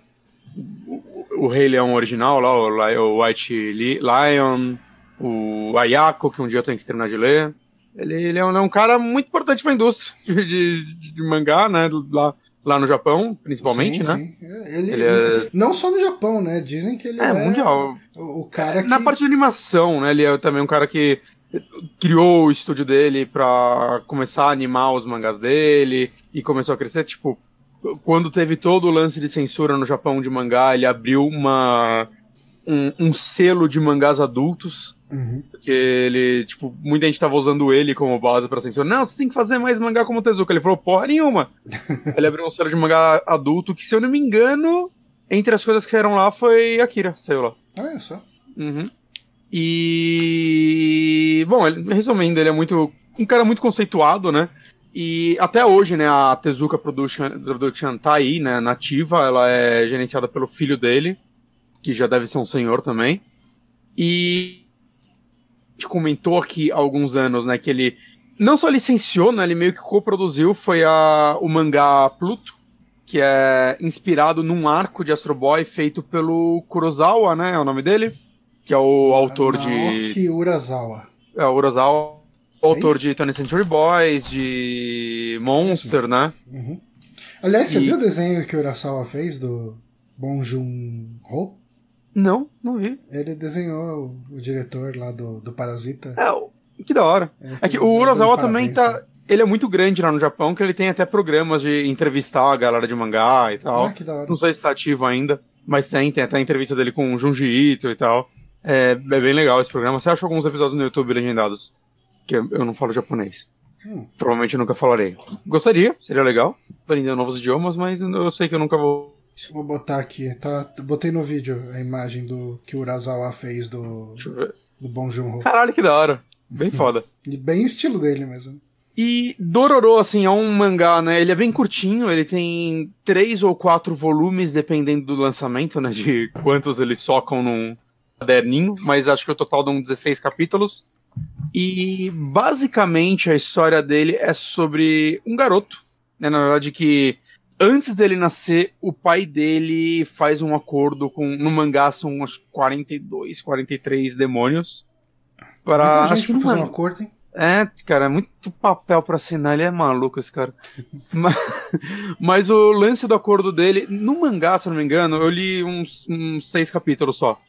O, o Rei Leão original lá, o, White Lion, o Ayako, que um dia eu tenho que terminar de ler. Ele, ele é, um, é, um, cara muito importante para a indústria de, de, de, mangá, né? Lá, lá no Japão, principalmente, sim, né? Sim. Ele, ele é... Não só no Japão, né? Dizem que ele é, é mundial. O, o cara que... Na parte de animação, né? Ele é também um cara que criou o estúdio dele para começar a animar os mangás dele e começou a crescer, tipo, quando teve todo o lance de censura no Japão de mangá, ele abriu uma um, um selo de mangás adultos. Uhum. Porque ele, tipo, muita gente tava usando ele como base pra censura. Não, você tem que fazer mais mangá como Tezuka. Ele falou, porra nenhuma. ele abriu um selo de mangá adulto que, se eu não me engano, entre as coisas que saíram lá foi Akira, saiu lá. Ah, é só. Uhum. E. Bom, ele, resumindo, ele é muito. Um cara muito conceituado, né? E até hoje, né, a Tezuka Production, Production tá aí, né, nativa, ela é gerenciada pelo filho dele, que já deve ser um senhor também. E a gente comentou aqui há alguns anos, né, que ele não só licenciou, né, ele meio que coproduziu, foi a, o mangá Pluto, que é inspirado num arco de Astro Boy feito pelo Kurosawa, né, é o nome dele? Que é o autor Naoki de. Urasawa. É, o Urasawa, é autor de Tony Century Boys, de Monster, Sim. né? Uhum. Aliás, você e... viu o desenho que o Urasawa fez do Bong Joon-ho? Não, não vi. Ele desenhou o, diretor lá do, do Parasita. É, que da hora. É, é que o Urasawa também tá. Né? Ele é muito grande lá no Japão, que ele tem até programas de entrevistar a galera de mangá e tal. Ah, que da hora. Não sei se tá ativo ainda, mas tem, tem até a entrevista dele com o Junji Ito e tal. É, é bem legal esse programa. Você acha alguns episódios no YouTube legendados? Que eu, não falo japonês. Hum. Provavelmente nunca falarei. Gostaria, seria legal. Aprender novos idiomas, mas eu sei que eu nunca vou Vou botar aqui, tá? Botei no vídeo a imagem do que o Urasawa fez do, do Bom Joon-ho. Caralho, que da hora. Bem foda. E bem estilo dele mesmo. E Dororo, assim, é um mangá, né? Ele é bem curtinho, ele tem três ou quatro volumes, dependendo do lançamento, né? De quantos eles socam num caderninho, mas acho que o total dão 16 capítulos. E basicamente a história dele é sobre um garoto, né? Na verdade, que antes dele nascer, o pai dele faz um acordo com. No mangá são uns 42, 43 demônios. Para. Gente pra fazer um acordo, hein? É, cara, é muito papel pra assinar, ele é maluco esse cara. mas, mas, o lance do acordo dele, no mangá, se eu não me engano, eu li uns, uns, seis capítulos só.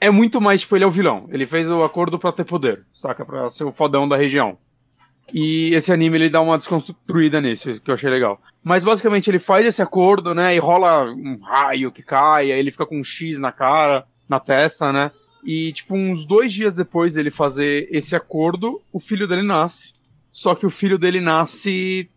É muito mais, tipo, ele é o vilão. Ele fez o acordo pra ter poder, saca? Pra ser o fodão da região. E esse anime ele dá uma desconstruída nisso, que eu achei legal. Mas basicamente ele faz esse acordo, né? E rola um raio que cai, aí ele fica com um X na cara, na testa, né? E, tipo, uns dois dias depois dele fazer esse acordo, o filho dele nasce. Só que o filho dele nasce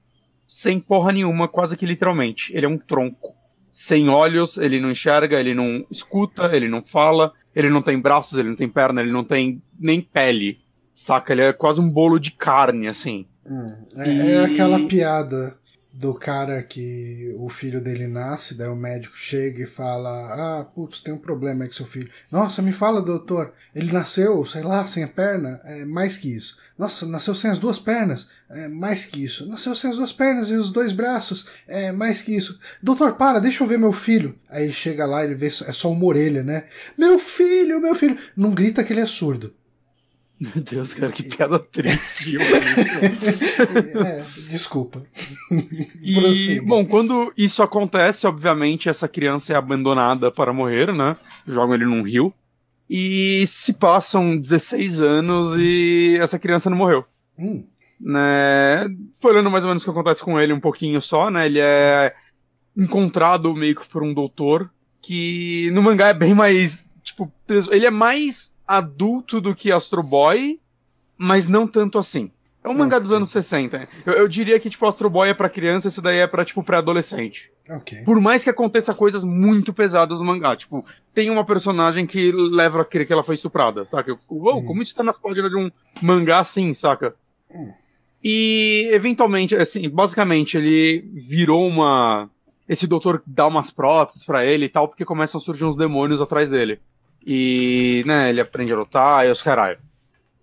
sem porra nenhuma, quase que literalmente. Ele é um tronco. Sem olhos, ele não enxerga, ele não escuta, ele não fala, ele não tem braços, ele não tem perna, ele não tem nem pele. Saca? Ele é quase um bolo de carne, assim. Hum, é, e... é aquela piada do cara que o filho dele nasce, daí o médico chega e fala: Ah, putz, tem um problema aí com seu filho. Nossa, me fala, doutor, ele nasceu, sei lá, sem a perna? É mais que isso. Nossa, nasceu sem as duas pernas? É mais que isso. Nasceu sem as duas pernas e os dois braços? É mais que isso. Doutor, para, deixa eu ver meu filho. Aí ele chega lá, ele vê, é só uma orelha, né? Meu filho, meu filho. Não grita que ele é surdo. Meu Deus, cara, que piada triste. é, desculpa. E, bom, quando isso acontece, obviamente, essa criança é abandonada para morrer, né? Jogam ele num rio. E se passam 16 anos e essa criança não morreu. Hum. Né? Olhando mais ou menos o que acontece com ele um pouquinho só, né? Ele é encontrado meio que por um doutor que no mangá é bem mais. Tipo, ele é mais adulto do que Astro Boy, mas não tanto assim. É um mangá dos anos 60. Eu, eu, diria que, tipo, Astro Boy é pra criança, esse daí é pra, tipo, pré-adolescente. Okay. Por mais que aconteça coisas muito pesadas no mangá. Tipo, tem uma personagem que leva a crer que ela foi estuprada, saca? Uou, hum. como isso tá nas páginas de um mangá assim, saca? Hum. E, eventualmente, assim, basicamente, ele virou uma... Esse doutor dá umas próteses para ele e tal, porque começam a surgir uns demônios atrás dele. E, né, ele aprende a lutar e os caralho.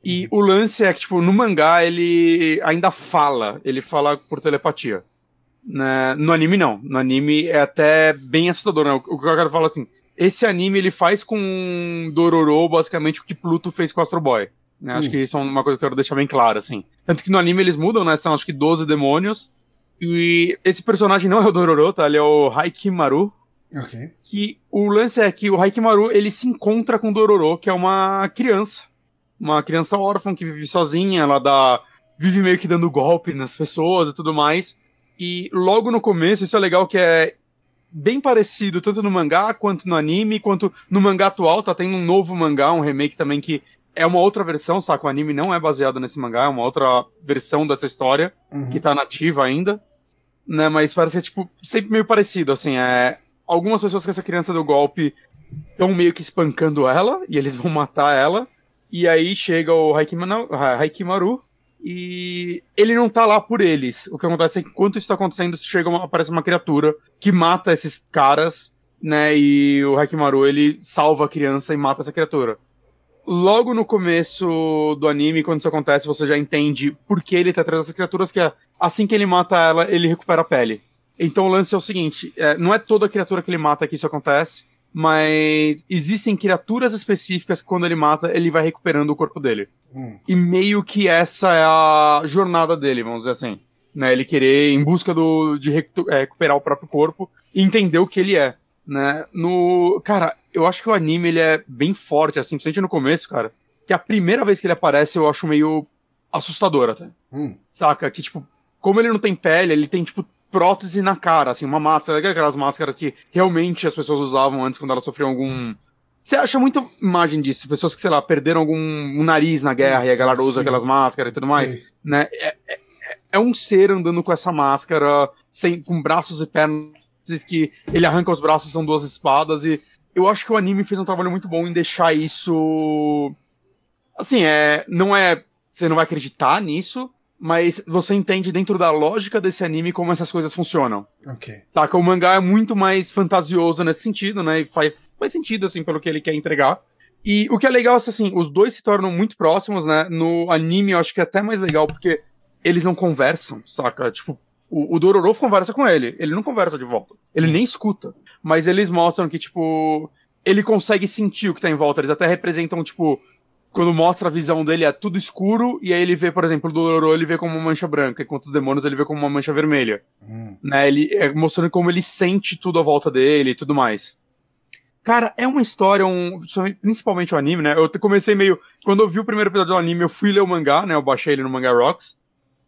E o lance é que, tipo, no mangá ele ainda fala, ele fala por telepatia. Né? No anime, não. No anime é até bem assustador, né? O que eu quero falar assim, esse anime ele faz com Dororo basicamente o que Pluto fez com Astro Boy. Né? Acho hum. que isso é uma coisa que eu quero deixar bem clara, assim. Tanto que no anime eles mudam, né? São acho que 12 demônios. E esse personagem não é o Dororo, tá? Ele é o Haikimaru, Ok. Que o lance é que o Haikimaru ele se encontra com Dororo, que é uma criança. Uma criança órfã que vive sozinha, ela dá. vive meio que dando golpe nas pessoas e tudo mais. E logo no começo, isso é legal que é bem parecido tanto no mangá quanto no anime, quanto no mangá atual, tá tendo um novo mangá, um remake também que é uma outra versão, saca? O anime não é baseado nesse mangá, é uma outra versão dessa história uhum. que tá nativa ainda. Né, mas parece ser, tipo, sempre meio parecido, assim, é algumas pessoas que essa criança do golpe estão meio que espancando ela e eles vão matar ela. E aí chega o Haikimaru e ele não tá lá por eles. O que acontece é que enquanto isso tá acontecendo, chega uma, aparece uma criatura que mata esses caras, né? E o Haikimaru ele salva a criança e mata essa criatura. Logo no começo do anime, quando isso acontece, você já entende por que ele tá atrás dessas criaturas, que é assim que ele mata ela, ele recupera a pele. Então o lance é o seguinte: é, não é toda criatura que ele mata que isso acontece, mas existem criaturas específicas que quando ele mata, ele vai recuperando o corpo dele. Hum. E meio que essa é a jornada dele, vamos dizer assim. Né, ele querer em busca do, de é, recuperar o próprio corpo e entender o que ele é. Né? No, cara, eu acho que o anime ele é bem forte, assim, principalmente no começo, cara. Que a primeira vez que ele aparece eu acho meio assustador até. Hum. Saca? Que, tipo, como ele não tem pele, ele tem, tipo, prótese na cara, assim, uma máscara, aquelas máscaras que realmente as pessoas usavam antes quando elas sofriam algum. Você acha muita imagem disso? Pessoas que, sei lá, perderam algum um nariz na guerra e a galera usa Sim. aquelas máscaras e tudo mais, Sim. né? É, é, é, um ser andando com essa máscara, sem, com braços e pernas que ele arranca os braços são duas espadas e eu acho que o anime fez um trabalho muito bom em deixar isso assim, é, não é, você não vai acreditar nisso, mas você entende dentro da lógica desse anime como essas coisas funcionam. Ok. Saca? O mangá é muito mais fantasioso nesse sentido, né? E faz, faz sentido, assim, pelo que ele quer entregar. E o que é legal é assim, os dois se tornam muito próximos, né? No anime eu acho que é até mais legal, porque eles não conversam, saca? Tipo, o, o Dororo conversa com ele, ele não conversa de volta. Ele nem escuta. Mas eles mostram que, tipo, ele consegue sentir o que tá em volta. Eles até representam, tipo, quando mostra a visão dele é tudo escuro, e aí ele vê, por exemplo, o Dororo ele vê como uma mancha branca, enquanto os demônios ele vê como uma mancha vermelha. Hum. Né, ele é, mostrando como ele sente tudo à volta dele e tudo mais. Cara, é uma história, um, principalmente o anime, né? Eu comecei meio. Quando eu vi o primeiro episódio do anime, eu fui ler o mangá, né? Eu baixei ele no Manga Rocks.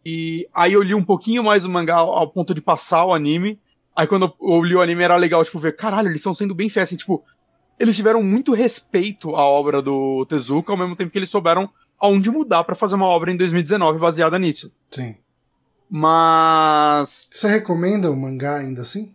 E aí eu li um pouquinho mais o mangá ao ponto de passar o anime. Aí quando eu li o anime era legal, tipo, ver, caralho, eles estão sendo bem feios, assim, tipo, eles tiveram muito respeito à obra do Tezuka, ao mesmo tempo que eles souberam aonde mudar para fazer uma obra em 2019 baseada nisso. Sim. Mas. Você recomenda o mangá ainda assim?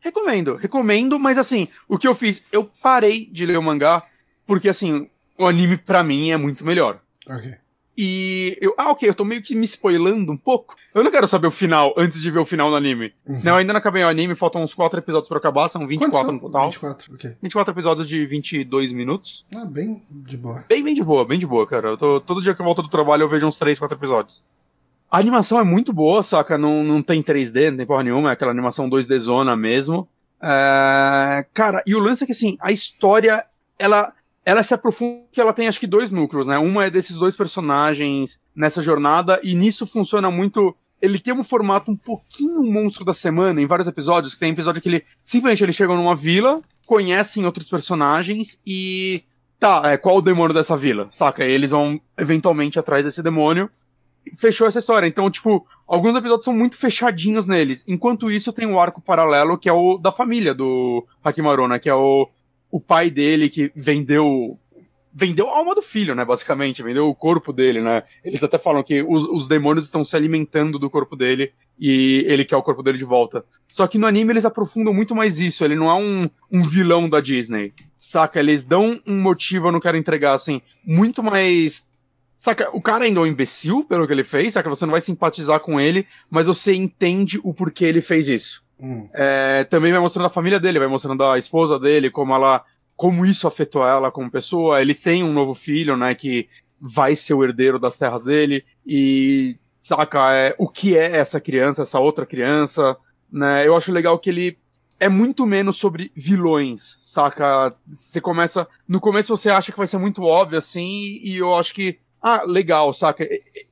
Recomendo, recomendo, mas assim, o que eu fiz? Eu parei de ler o mangá, porque assim, o anime para mim é muito melhor. Ok. E eu, ah, ok, eu tô meio que me spoilando um pouco. Eu não quero saber o final antes de ver o final do anime. Uhum. Não, ainda não acabei o anime, faltam uns 4 episódios pra acabar, são 24 no total. 24, ok. 24 episódios de 22 minutos. Ah, bem de boa. Bem, bem de boa, bem de boa, cara. Eu tô, todo dia que eu volto do trabalho eu vejo uns 3, 4 episódios. A animação é muito boa, saca? Não, não tem 3D, não tem porra nenhuma, é aquela animação 2D zona mesmo. É... Cara, e o lance é que assim, a história, ela ela se aprofunda que ela tem acho que dois núcleos, né? Uma é desses dois personagens nessa jornada, e nisso funciona muito. Ele tem um formato um pouquinho monstro da semana, em vários episódios, tem episódio que ele simplesmente ele chega numa vila, conhecem outros personagens e. Tá, é, qual o demônio dessa vila? Saca? E eles vão eventualmente atrás desse demônio. Fechou essa história. Então, tipo, alguns episódios são muito fechadinhos neles. Enquanto isso, tem o um arco paralelo que é o da família do Hakimaru, né? Que é o o pai dele que vendeu vendeu a alma do filho, né, basicamente, vendeu o corpo dele, né, eles até falam que os, os, demônios estão se alimentando do corpo dele e ele quer o corpo dele de volta. Só que no anime eles aprofundam muito mais isso, ele não é um, um vilão da Disney, saca, eles dão um motivo, eu não quero entregar, assim, muito mais... Saca, o cara ainda é um imbecil pelo que ele fez, saca, você não vai simpatizar com ele, mas você entende o porquê ele fez isso. Hum. É, também vai mostrando a família dele, vai mostrando a esposa dele, como ela. como isso afetou ela como pessoa. Eles têm um novo filho, né? Que vai ser o herdeiro das terras dele. E. Saca, é, o que é essa criança, essa outra criança, né? Eu acho legal que ele é muito menos sobre vilões, saca? Você começa. No começo você acha que vai ser muito óbvio, assim, e eu acho que ah, legal, saca?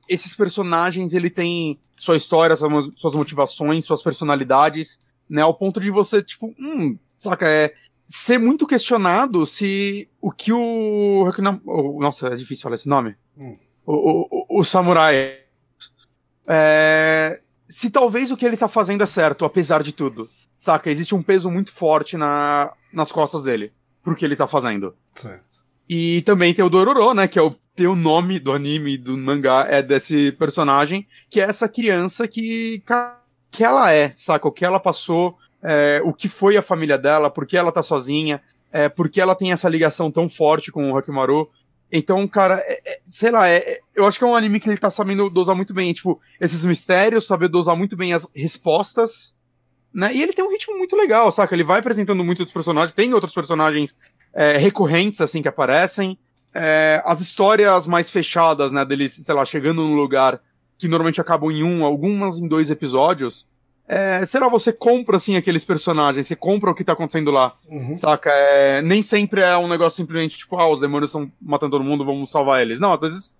Esses personagens, ele tem sua história, suas motivações, suas personalidades, né? Ao ponto de você, tipo, hum, saca? É ser muito questionado se o que o. Nossa, é difícil falar esse nome. Hum. O, o, o, samurai. É, se talvez o que ele tá fazendo é certo, apesar de tudo. Saca? Existe um peso muito forte na, nas costas dele. Pro que ele tá fazendo. Certo. E também tem o Dororo, né? Que é o tem o nome do anime, do mangá, é desse personagem, que é essa criança que, que ela é, saca? O que ela passou, é, o que foi a família dela, por que ela tá sozinha, é, por que ela tem essa ligação tão forte com o Hakimaru. Então, cara, é, é, sei lá, é, é, eu acho que é um anime que ele tá sabendo dosar muito bem, tipo, esses mistérios, saber dosar muito bem as respostas, né? E ele tem um ritmo muito legal, saca? Ele vai apresentando muitos personagens, tem outros personagens é, recorrentes, assim, que aparecem é, as histórias mais fechadas, né, deles, sei lá, chegando num lugar que normalmente acabam em um, algumas em dois episódios, é, sei lá, você compra, assim, aqueles personagens, você compra o que tá acontecendo lá, uhum. saca? É, nem sempre é um negócio simplesmente, tipo, ah, os demônios estão matando todo mundo, vamos salvar eles. Não, às vezes,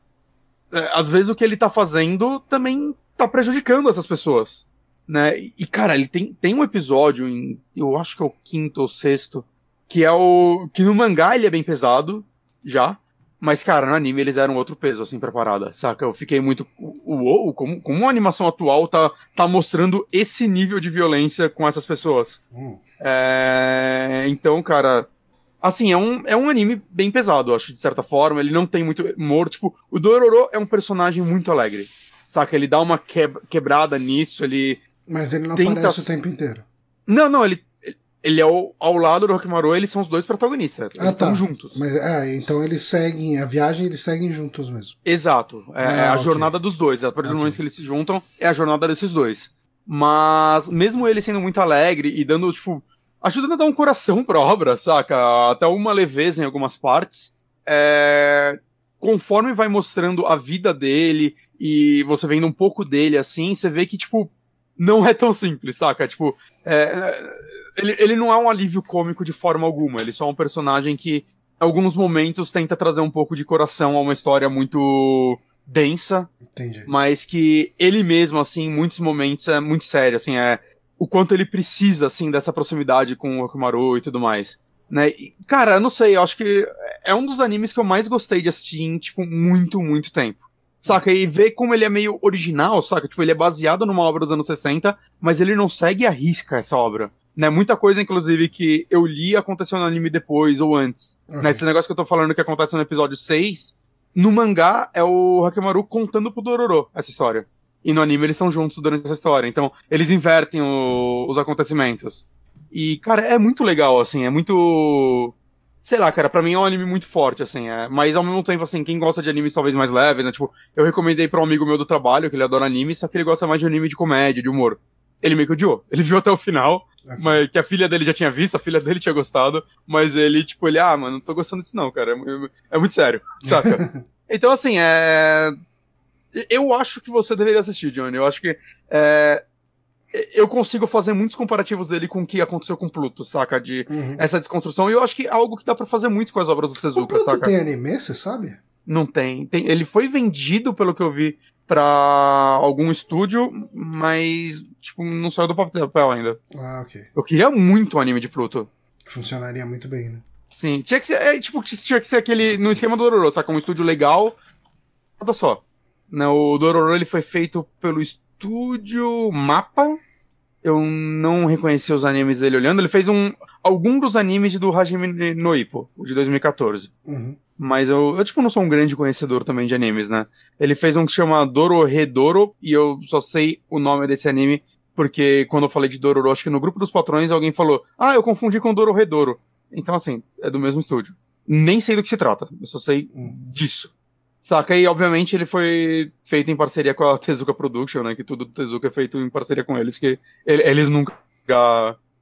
é, às vezes o que ele tá fazendo também tá prejudicando essas pessoas, né? E, cara, ele tem, tem um episódio, em, eu acho que é o quinto ou sexto, que é o... que no mangá ele é bem pesado, já, mas, cara, no anime eles eram outro peso, assim, pra parada, saca? Eu fiquei muito. Uou, como, como a animação atual tá, tá mostrando esse nível de violência com essas pessoas. Hum. É, então, cara. Assim, é um, é um anime bem pesado, acho, de certa forma. Ele não tem muito humor. Tipo, o Dororo é um personagem muito alegre. Saca? Ele dá uma quebrada nisso, ele. Mas ele não tenta... aparece o tempo inteiro. Não, não, ele, ele é ao, ao lado do Rokimaru, eles são os dois protagonistas. Eles Ah, tá. estão juntos. Mas, é, então eles seguem, a viagem eles seguem juntos mesmo. Exato. É, Ah, é a ok. jornada dos dois. A partir do momento que eles se juntam, é a jornada desses dois. Mas, mesmo ele sendo muito alegre e dando, tipo, ajudando a dar um coração pra obra, saca? Até uma leveza em algumas partes. É... Conforme vai mostrando a vida dele e você vendo um pouco dele assim, você vê que, tipo, não é tão simples, saca? Tipo, é, ele, ele não é um alívio cômico de forma alguma. Ele só é um personagem que, em alguns momentos, tenta trazer um pouco de coração a uma história muito densa, Entendi. mas que ele mesmo, assim, em muitos momentos é muito sério, assim, é o quanto ele precisa, assim, dessa proximidade com o Okumaru e tudo mais. Né? E, cara, eu não sei, eu acho que é um dos animes que eu mais gostei de assistir em, tipo, muito, muito tempo. Saca? E ver como ele é meio original, saca? Tipo, ele é baseado numa obra dos anos 60, mas ele não segue a risca essa obra. Né? Muita coisa, inclusive, que eu li aconteceu no anime depois ou antes. Ok. Né? Esse negócio que eu tô falando que acontece no episódio 6, no mangá é o Hakemaru contando pro Dororo essa história. E no anime eles são juntos durante essa história. Então, eles invertem o- os acontecimentos. E, cara, é muito legal, assim, é muito. Sei lá, cara, pra mim é um anime muito forte, assim, é... mas ao mesmo tempo, assim, quem gosta de animes talvez mais leves, né? Tipo, eu recomendei pra um amigo meu do trabalho, que ele adora anime, só que ele gosta mais de anime de comédia, de humor. Ele meio que odiou. Ele viu até o final, Ok. mas que a filha dele já tinha visto, a filha dele tinha gostado, mas ele, tipo, ele, ah, mano, não tô gostando disso não, cara, é, é muito sério, saca? então, assim, é... Eu acho que você deveria assistir, Johnny, eu acho que é... Eu consigo fazer muitos comparativos dele com o que aconteceu com Pluto, saca? De Uhum. essa desconstrução, e eu acho que é algo que dá pra fazer muito com as obras do O Sezuka, Pluto saca? tem anime, você sabe? Não tem. tem. Ele foi vendido, pelo que eu vi, pra algum estúdio, mas, tipo, não saiu do papel ainda. Ah, ok. Eu queria muito um anime de Pluto. Funcionaria muito bem, né? Sim, tinha que ser, é, tipo, tinha que ser aquele, no esquema do Dororo, saca? Um estúdio legal, nada só. Né, o Dororo, ele foi feito pelo estúdio Mapa, eu não reconheci os animes dele olhando, ele fez um, algum dos animes do Hajime no Ippo, o de 2014. Uhum. Mas eu, eu, tipo, não sou um grande conhecedor também de animes, né? Ele fez um que chama Dororedoro, e eu só sei o nome desse anime porque quando eu falei de Dororo, acho que no grupo dos patrões alguém falou, ah, eu confundi com Dororedoro. Então, assim, é do mesmo estúdio. Nem sei do que se trata, eu só sei Hum. disso. Saca? E, obviamente, ele foi feito em parceria com a Tezuka Production, né? Que tudo do Tezuka é feito em parceria com eles, que ele- eles nunca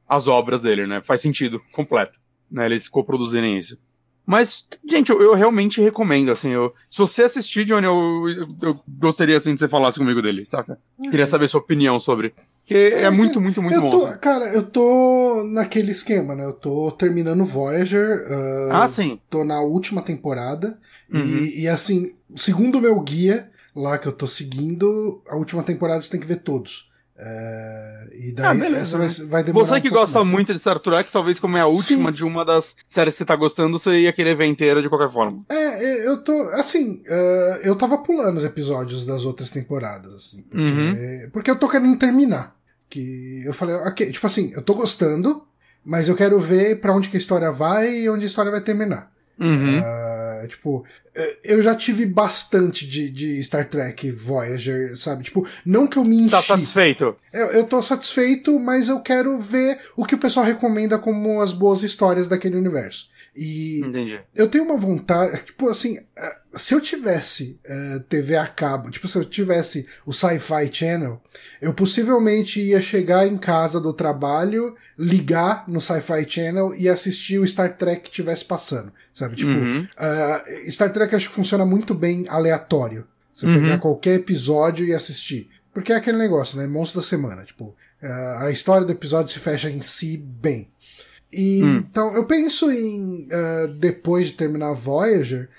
as obras dele, né? Faz sentido, completo, né? Eles coproduzirem isso. Mas, gente, eu, eu realmente recomendo, assim, eu, se você assistir, Johnny, eu, eu, gostaria, assim, de você falasse comigo dele, saca? Queria saber sua opinião sobre. Porque é, É, muito, muito, muito eu bom. tô, assim. cara, eu tô naquele esquema, né? Eu tô terminando Voyager, ah, Ah, sim. tô na última temporada, Uhum. e, e assim, segundo o meu guia lá que eu tô seguindo, a última temporada você tem que ver todos. É, e daí Ah, beleza, essa vai, vai demorar Você um que pouco gosta mais. muito de Star Trek, talvez como é a última de uma das séries que você tá gostando, você ia querer ver inteira de qualquer forma. É, é, eu tô. Assim, eh, eu tava pulando os episódios das outras temporadas, assim, porque, Uhum. porque eu tô querendo terminar. Que eu falei, ok, tipo assim, eu tô gostando, mas eu quero ver pra onde que a história vai e onde a história vai terminar. Uhum. Ah, tipo, eh, eu já tive bastante de, de Star Trek Voyager, sabe? Tipo, não que eu me enchi. Tá satisfeito? Eu, eu tô satisfeito, mas eu quero ver o que o pessoal recomenda como as boas histórias daquele universo. E Entendi. eu tenho uma vontade, tipo assim, eh, se eu tivesse eh, TV a cabo, tipo, se eu tivesse o Sci-Fi Channel, eu possivelmente ia chegar em casa do trabalho, ligar no Sci-Fi Channel e assistir o Star Trek que estivesse passando, sabe? Tipo, Uhum. ah, Star Trek acho que funciona muito bem aleatório. Você Uhum. pegar qualquer episódio e assistir. Porque é aquele negócio, né? Monstro da semana. Tipo, ah, a história do episódio se fecha em si bem. E, Hum. Então, eu penso em, ah, depois de terminar Voyager,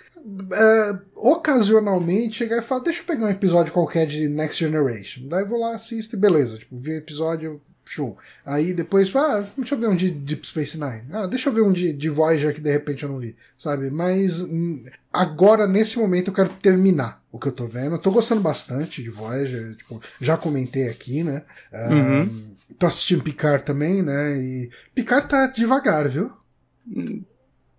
ah, ocasionalmente chegar e falar, deixa eu pegar um episódio qualquer de Next Generation. Daí eu vou lá, assisto e beleza. Tipo, vi episódio, show. Aí depois, ah, deixa eu ver um de Deep Space Nine. Ah, deixa eu ver um de, de Voyager que de repente eu não vi, sabe? Mas hum, agora, nesse momento, eu quero terminar o que eu tô vendo. Eu tô gostando bastante de Voyager, tipo, já comentei aqui, né? Uhum. Tô assistindo Picard também, né? E Picard tá devagar, viu?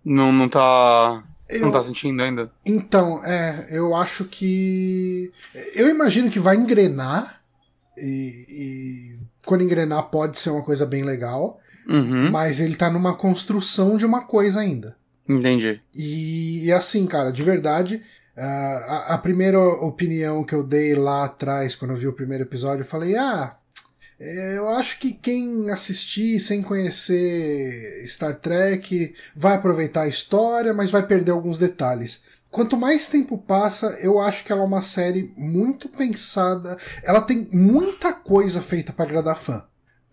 Não, não tá. Não Eu- tá sentindo ainda? Então, é, eu acho que. Eu imagino que vai engrenar e. e quando engrenar pode ser uma coisa bem legal, Uhum. mas ele tá numa construção de uma coisa ainda. Entendi. E, e assim, cara, de verdade, uh, a, a, primeira opinião que eu dei lá atrás, quando eu vi o primeiro episódio, eu falei: ah, eu acho que quem assistir sem conhecer Star Trek vai aproveitar a história, mas vai perder alguns detalhes. Quanto mais tempo passa, eu acho que ela é uma série muito pensada. Ela tem muita coisa feita para agradar fã.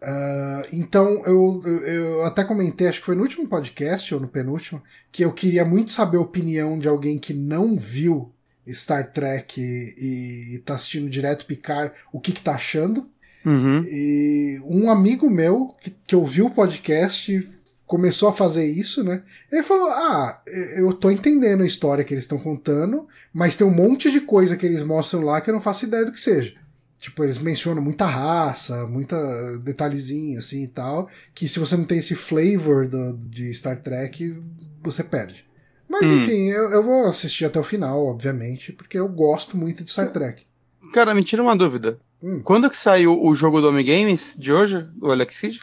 Uh, então eu, eu até comentei, acho que foi no último podcast ou no penúltimo, que eu queria muito saber a opinião de alguém que não viu Star Trek e, e tá assistindo direto Picard, o que que tá achando. Uhum. E um amigo meu que, que ouviu o podcast começou a fazer isso, né? Ele falou: Ah, eu tô entendendo a história que eles estão contando, mas tem um monte de coisa que eles mostram lá que eu não faço ideia do que seja. Tipo, eles mencionam muita raça, muita detalhezinho assim e tal, que se você não tem esse flavor do, de Star Trek, você perde. Mas hum. enfim, eu, eu vou assistir até o final, obviamente, porque eu gosto muito de Star Trek. Cara, me tira uma dúvida. Hum. Quando que saiu o jogo do Home Games de hoje, o Alex Kidd?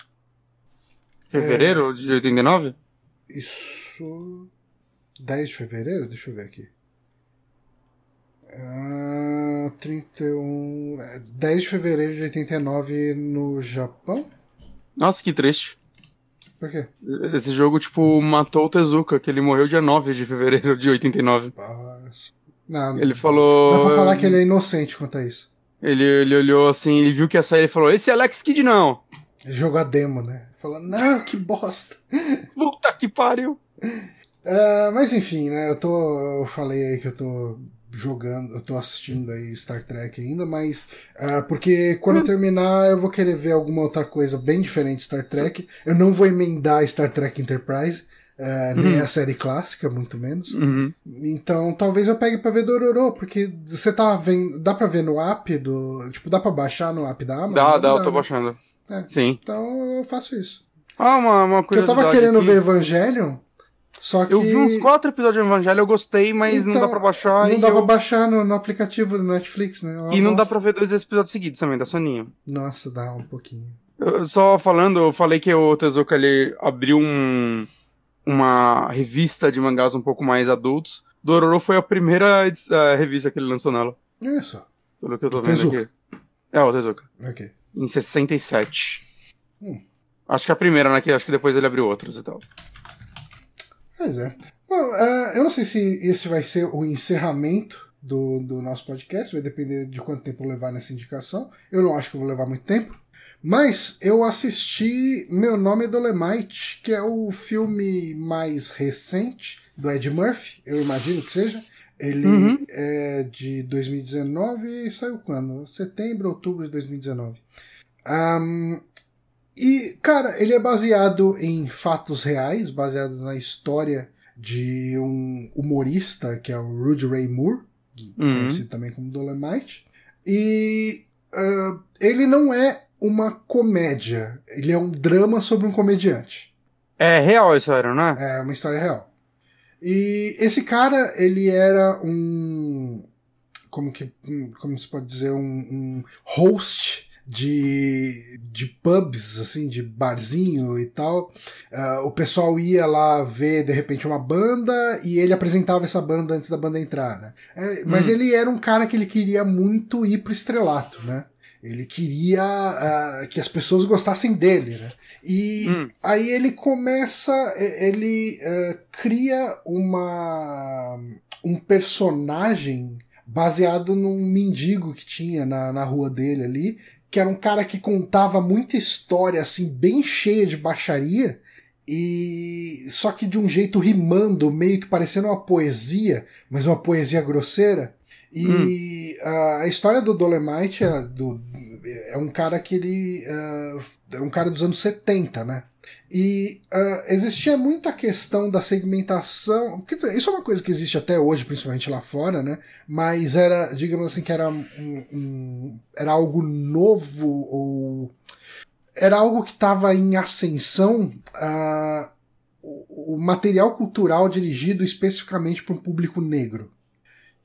Fevereiro é... de 89? Isso. 10 de fevereiro? Deixa eu ver aqui. Uh, 31. 10 de fevereiro de 89 no Japão? Nossa, que triste. Por quê? Esse jogo, tipo, matou o Tezuka, que ele morreu dia 9 de fevereiro de 89. Nossa. Não, ele falou. Dá pra falar que ele é inocente quanto a isso. Ele, ele olhou assim, ele viu que ia sair e falou: Esse é Alex Kidd não! Ele jogou a demo, né? Falou: Não, que bosta! Puta que pariu! Uh, mas enfim, né? Eu tô. Eu falei aí que eu tô jogando, eu tô assistindo aí Star Trek ainda, mas uh, porque quando eu terminar eu vou querer ver alguma outra coisa bem diferente de Star Trek. Eu não vou emendar Star Trek Enterprise, uh, nem uhum. a série clássica, muito menos. Uhum. Então talvez eu pegue pra ver Dororo, porque você tá vendo, dá pra ver no app do, tipo, dá pra baixar no app da Amazon? Dá, dá, eu tô né? baixando. É. Sim. Então eu faço isso. Ah, uma, uma coisa. eu tava querendo ver Evangelion. Só que... Eu vi uns quatro episódios de Evangelho, eu gostei, mas então, não dá pra baixar. Não dá eu... pra baixar no, no, aplicativo do Netflix, né? Eu e não dá pra ver dois episódios seguidos também, dá soninho. Nossa, dá um pouquinho. Eu, só falando, eu falei que o Tezuka ele abriu um, uma revista de mangás um pouco mais adultos. Dororo foi a primeira uh, revista que ele lançou nela. Isso. Pelo que eu tô vendo Tezuka. aqui. É, o Tezuka. Ok. Em 67. Hum. Acho que a primeira, né? Que acho que depois ele abriu outros e tal. Pois é. Bom, uh, eu não sei se esse vai ser o encerramento do, do nosso podcast, vai depender de quanto tempo levar nessa indicação. Eu não acho que eu vou levar muito tempo. Mas eu assisti Meu Nome é Dolemite, que é o filme mais recente do Ed Murphy, eu imagino que seja. Ele uhum. é de 2019 e saiu quando? Setembro, outubro de 2019. Um, e, cara, ele é baseado em fatos reais, baseado na história de um humorista que é o Rudy Ray Moore, uhum. conhecido também como Dolomite. E uh, ele não é uma comédia, ele é um drama sobre um comediante. É real a história, não é? É uma história real. E esse cara, ele era um. Como que. Como se pode dizer? Um, um host de, de pubs, assim, de barzinho e tal. Uh, o pessoal ia lá ver, de repente, uma banda e ele apresentava essa banda antes da banda entrar, né? É, mas hum. ele era um cara que ele queria muito ir pro estrelato, né? Ele queria uh, que as pessoas gostassem dele, né? E hum. aí ele começa, ele uh, cria uma um personagem baseado num mendigo que tinha na, na rua dele ali, que era um cara que contava muita história, assim, bem cheia de baixaria, e só que de um jeito rimando, meio que parecendo uma poesia, mas uma poesia grosseira. E hum. a, a história do Dolemite do, é um cara que ele. Uh, é um cara dos anos 70, né? E uh, existia muita questão da segmentação. Isso é uma coisa que existe até hoje, principalmente lá fora, né? Mas era, digamos assim, que era, um, um era algo novo ou. Era algo que estava em ascensão. Uh, o material cultural dirigido especificamente para um público negro.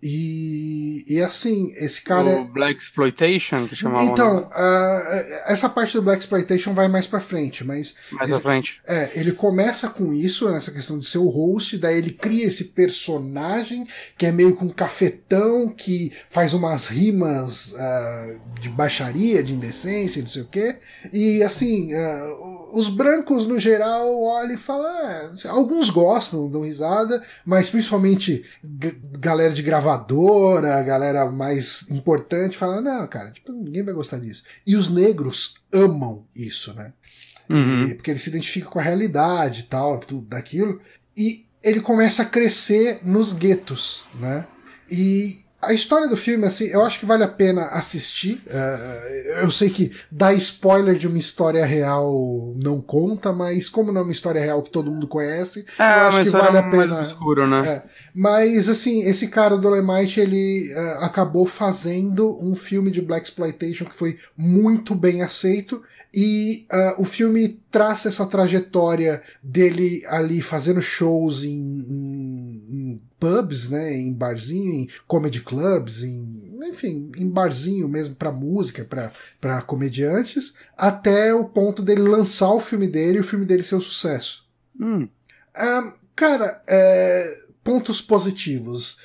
E E, assim, esse cara. O Black Exploitation, que chamavam. Então, uh, essa parte do Black Exploitation vai mais pra frente, mas. Mais esse, pra frente. É, ele começa com isso, nessa questão de ser o host, daí ele cria esse personagem que é meio com um cafetão, que faz umas rimas uh, de baixaria, de indecência, não sei o quê. E assim, uh, os brancos no geral olham e falam. Ah, alguns gostam, dão risada, mas principalmente galera de gravadora, galera mais importante, fala: não, cara, tipo, ninguém vai gostar disso. E os negros amam isso, né? Uhum. E, porque ele se identifica com a realidade e tal, tudo daquilo. E ele começa a crescer nos guetos, né? E a história do filme, assim, eu acho que vale a pena assistir. Uh, eu sei que dar spoiler de uma história real não conta, mas como não é uma história real que todo mundo conhece, é, eu acho que vale a pena. Obscuro, né? É. Mas, assim, esse cara, o Dolemite, ele uh, acabou fazendo um filme de Black Exploitation que foi muito bem aceito. E uh, o filme traça essa trajetória dele ali fazendo shows em, em, em pubs, né, em barzinho, em comedy clubs, em, enfim, em barzinho mesmo para música, para comediantes, até o ponto dele lançar o filme dele e o filme dele ser um sucesso. Hum. Uh, cara, é, pontos positivos.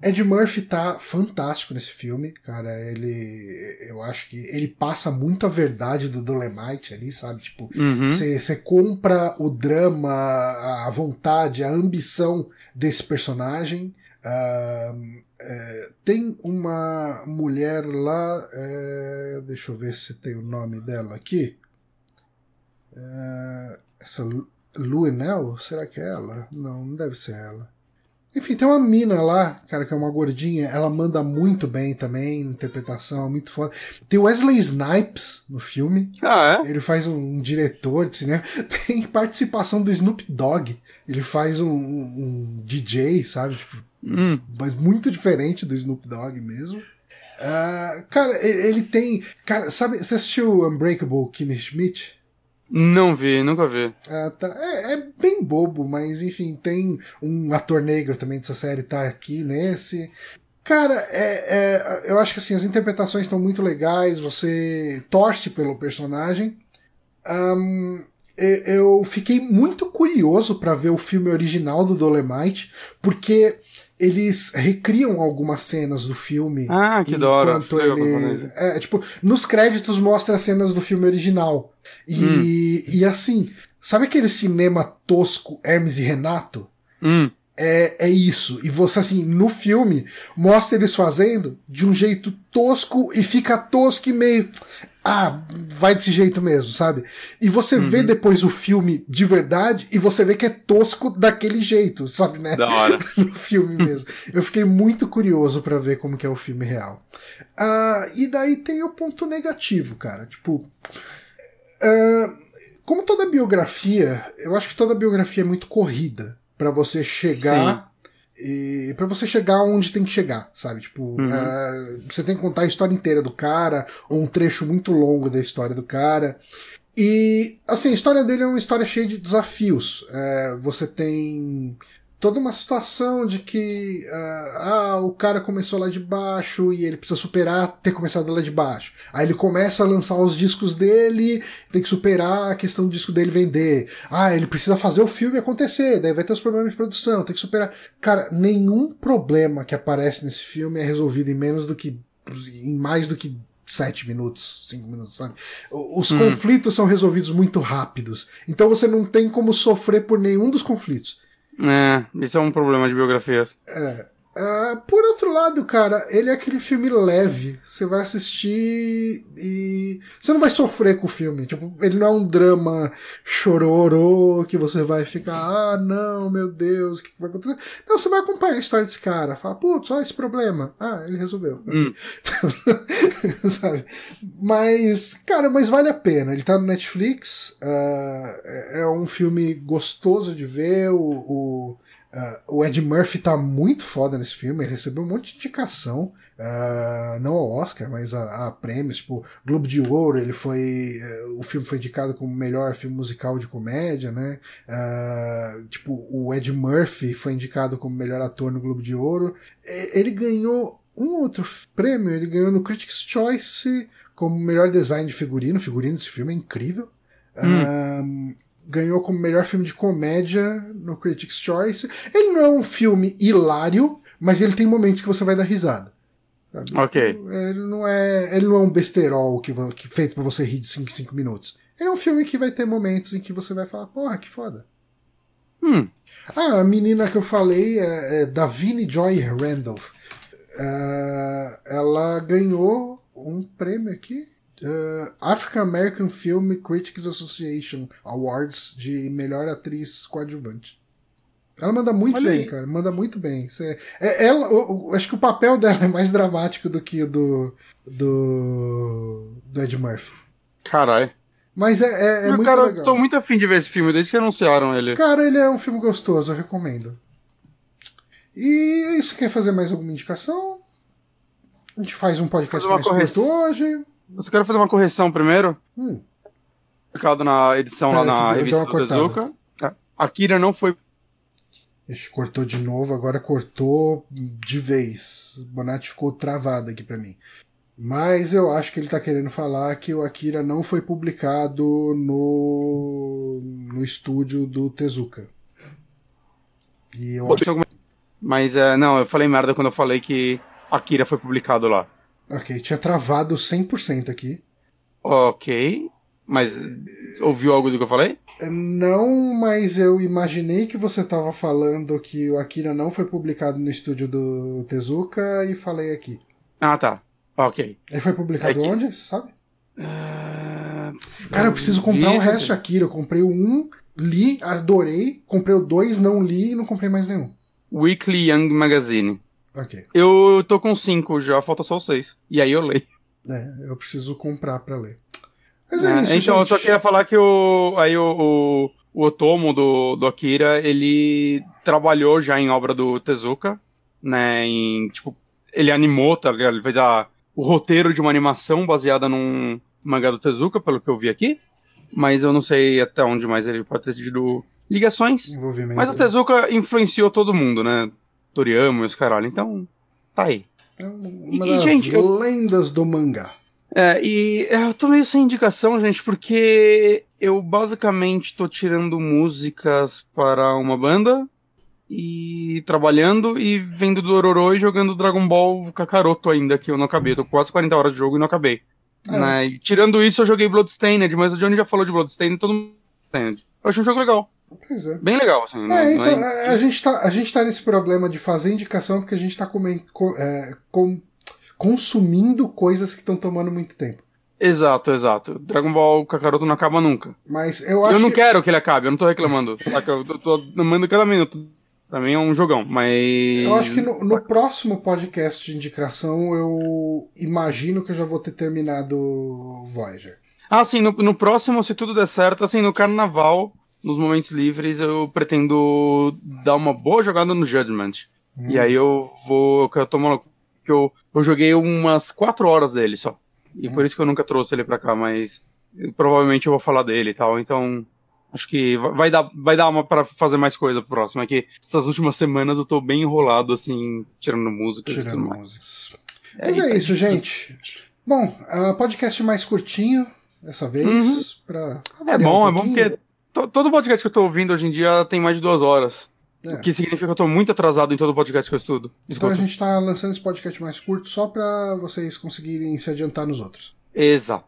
Ed Murphy tá fantástico nesse filme, cara. Ele. Eu acho que ele passa muito a verdade do Dolemite ali, sabe? Tipo, você uhum. compra o drama, a vontade, a ambição desse personagem. Uh, tem uma mulher lá. É, deixa eu ver se tem o nome dela aqui. É, essa Luenel? Será que é ela? Não, não deve ser ela. Enfim, tem uma mina lá, cara, que é uma gordinha, ela manda muito bem também, interpretação, muito foda. Tem Wesley Snipes no filme. Ah, é? Ele faz um, um diretor de cinema. Tem participação do Snoop Dogg. Ele faz um, um DJ, sabe? Tipo, hum. Mas muito diferente do Snoop Dogg mesmo. Uh, cara, ele tem. Cara, sabe, você assistiu Unbreakable Kimmy Schmidt? Não vi, nunca vi. Ah, tá. é, é, bem bobo, mas enfim, tem um ator negro também dessa série, tá aqui nesse. Cara, é, é, eu acho que assim, as interpretações estão muito legais, você torce pelo personagem. Um, eu fiquei muito curioso para ver o filme original do Dolemite, porque eles recriam algumas cenas do filme. Ah, que da hora. Ele, é, tipo, nos créditos mostra as cenas do filme original. E, hum. e assim, sabe aquele cinema tosco Hermes e Renato? Hum. É, é isso. E você, assim, no filme, mostra eles fazendo de um jeito tosco e fica tosco e meio ah, vai desse jeito mesmo, sabe? E você uhum. vê depois o filme de verdade e você vê que é tosco daquele jeito, sabe, né? Da hora. no filme mesmo. Eu fiquei muito curioso para ver como que é o filme real. Uh, e daí tem o ponto negativo, cara. Tipo. Uh, como toda biografia, eu acho que toda biografia é muito corrida para você chegar e para você chegar onde tem que chegar, sabe? Tipo, uhum. uh, você tem que contar a história inteira do cara, ou um trecho muito longo da história do cara. E, assim, a história dele é uma história cheia de desafios. Uh, você tem toda uma situação de que uh, ah, o cara começou lá de baixo e ele precisa superar ter começado lá de baixo. Aí ele começa a lançar os discos dele, tem que superar a questão do disco dele vender. Ah, ele precisa fazer o filme acontecer, daí vai ter os problemas de produção, tem que superar. Cara, nenhum problema que aparece nesse filme é resolvido em menos do que. em mais do que sete minutos, cinco minutos, sabe? Os hum. conflitos são resolvidos muito rápidos. Então você não tem como sofrer por nenhum dos conflitos. É, isso é um problema de biografias. É. Uh, por outro lado, cara, ele é aquele filme leve. Você vai assistir e. Você não vai sofrer com o filme. Tipo, ele não é um drama chororô que você vai ficar, ah, não, meu Deus, o que vai acontecer? Não, você vai acompanhar a história desse cara. Fala, putz, olha esse problema. Ah, ele resolveu. Hum. Sabe? Mas, cara, mas vale a pena. Ele tá no Netflix. Uh, é um filme gostoso de ver. o, o Uh, o Ed Murphy tá muito foda nesse filme, ele recebeu um monte de indicação, uh, não ao Oscar, mas a, a, prêmios, tipo Globo de Ouro, ele foi, uh, o filme foi indicado como melhor filme musical de comédia, né? tipo, o Ed Murphy foi indicado como melhor ator no Globo de Ouro. ele ganhou um outro prêmio, ele ganhou no Critics' Choice como melhor design de figurino. O figurino desse filme é incrível. Hum. Um, ganhou como melhor filme de comédia no Critics' Choice. Ele não é um filme hilário, mas ele tem momentos que você vai dar risada. Sabe? Ok. Ele não é, ele não é um besterol que, que feito para você rir de 5 em 5 minutos. Ele é um filme que vai ter momentos em que você vai falar, porra, que foda. Hum. Ah, a menina que eu falei é, é Davine Joy Randolph. Uh, ela ganhou um prêmio aqui. Uh, African American Film Critics Association Awards de melhor atriz coadjuvante. Ela manda muito Olha bem, aí. cara. Manda muito bem. Cê, é, ela, eu, eu, acho que o papel dela é mais dramático do que o do. do. do Ed Murphy. Caralho. Mas é, é, é muito cara, legal. Eu tô muito afim de ver esse filme, desde que anunciaram ele. Cara, ele é um filme gostoso, eu recomendo. E isso quer fazer mais alguma indicação? A gente faz um podcast mais correção. curto hoje. Você quer fazer uma correção primeiro? Hum. Na edição Pera, lá na revista do Tezuka. É. Akira não foi. Ixi, cortou de novo, agora cortou de vez. O Bonatti ficou travado aqui para mim. Mas eu acho que ele está querendo falar que o Akira não foi publicado no, no estúdio do Tezuka. E eu acho... Mas é, não, eu falei merda quando eu falei que Akira foi publicado lá. Ok, tinha travado 100% aqui. Ok, mas ouviu algo do que eu falei? Não, mas eu imaginei que você estava falando que o Akira não foi publicado no estúdio do Tezuka e falei aqui. Ah, tá. Ok. Ele foi publicado onde? Você sabe? Uh... Cara, eu preciso comprar o resto de Akira. Eu comprei o um, li, adorei. Comprei o dois, não li e não comprei mais nenhum. Weekly Young Magazine. Ok. Eu tô com cinco já, falta só seis. E aí eu leio. É, eu preciso comprar pra ler. Mas é, é isso, Então, gente. eu só queria falar que o, aí o, o, o Otomo do, do Akira, ele trabalhou já em obra do Tezuka, né, em, tipo, ele animou, tá ligado? Ele fez a, o roteiro de uma animação baseada num mangá do Tezuka, pelo que eu vi aqui. Mas eu não sei até onde mais ele pode ter tido ligações. Mas o Tezuka influenciou todo mundo, né? Toriyama e os caralho. Então, tá aí. É uma e, das gente, lendas eu... do mangá. É, e eu tô meio sem indicação, gente, porque eu basicamente tô tirando músicas para uma banda e trabalhando e vendo Dororo e jogando Dragon Ball Kakaroto ainda, que eu não acabei. Eu tô quase 40 horas de jogo e não acabei. É. Né? tirando isso, eu joguei Bloodstained, mas o Johnny já falou de Bloodstained todo mundo. Eu achei um jogo legal. Pois é. Bem legal, assim. É, então, é... a, gente tá, a gente tá nesse problema de fazer indicação porque a gente tá comen, com, é, com, consumindo coisas que estão tomando muito tempo. Exato, exato. Dragon Ball Kakaroto não acaba nunca. Mas eu acho Eu não que... quero que ele acabe, eu não tô reclamando. Saca? Eu tô, tô amando cada minuto. Pra mim é um jogão, mas. Eu acho que no, no, próximo podcast de indicação eu imagino que eu já vou ter terminado Voyager. Ah, sim, no, no próximo, se tudo der certo, assim, no carnaval, nos momentos livres, eu pretendo dar uma boa jogada no Judgment. Hum. E aí eu vou. Eu, tomo, que eu, eu joguei umas 4 horas dele só. E hum. por isso que eu nunca trouxe ele pra cá, mas provavelmente eu vou falar dele e tal, então. Acho que vai dar, vai dar uma para fazer mais coisa pro próximo. É que essas últimas semanas eu tô bem enrolado, assim, tirando música. Tirando músicas. É, Mas é isso, gente. Bom, uh, podcast mais curtinho dessa vez. Uhum. Pra é bom, um é bom porque todo podcast que eu tô ouvindo hoje em dia tem mais de duas horas. É. O que significa que eu tô muito atrasado em todo podcast que eu estudo. Então a gente tá lançando esse podcast mais curto só para vocês conseguirem se adiantar nos outros. Exato.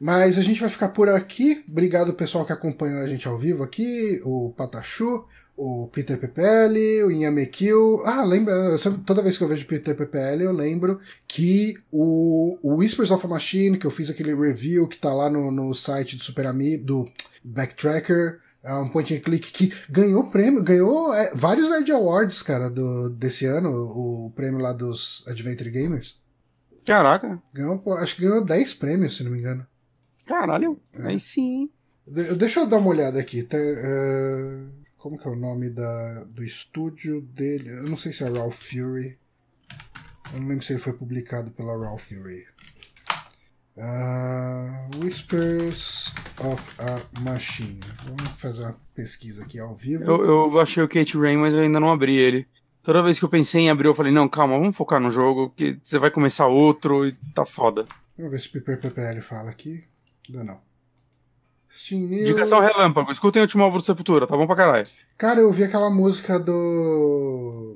Mas a gente vai ficar por aqui. Obrigado pessoal que acompanhou a gente ao vivo aqui, o Patachu, o Peter PPL, o Inhamekil. Ah, lembra, toda vez que eu vejo Peter PPL, eu lembro que o, o Whispers of a Machine, que eu fiz aquele review que tá lá no, no site do Super Amiibo, do Backtracker, é um point and click que ganhou prêmio, ganhou é, vários Edge Awards, cara, do, desse ano, o, o prêmio lá dos Adventure Gamers. Caraca. Ganhou, acho que ganhou 10 prêmios, se não me engano. Caralho, é. aí sim. De, deixa eu dar uma olhada aqui. Tá, uh, como que é o nome da, do estúdio dele? Eu não sei se é Ralph Fury. Eu não lembro se ele foi publicado pela Ralph Fury. Uh, Whispers of a Machine. Vamos fazer uma pesquisa aqui ao vivo. Eu, eu achei o Kate Rain, mas eu ainda não abri ele. Toda vez que eu pensei em abrir, eu falei, não, calma, vamos focar no jogo, que você vai começar outro e tá foda. Vamos ver se o Piper PPL fala aqui. Ainda não. News... Indicação relâmpago, escutem o último álbum do Sepultura, tá bom pra caralho. Cara, eu vi aquela música do.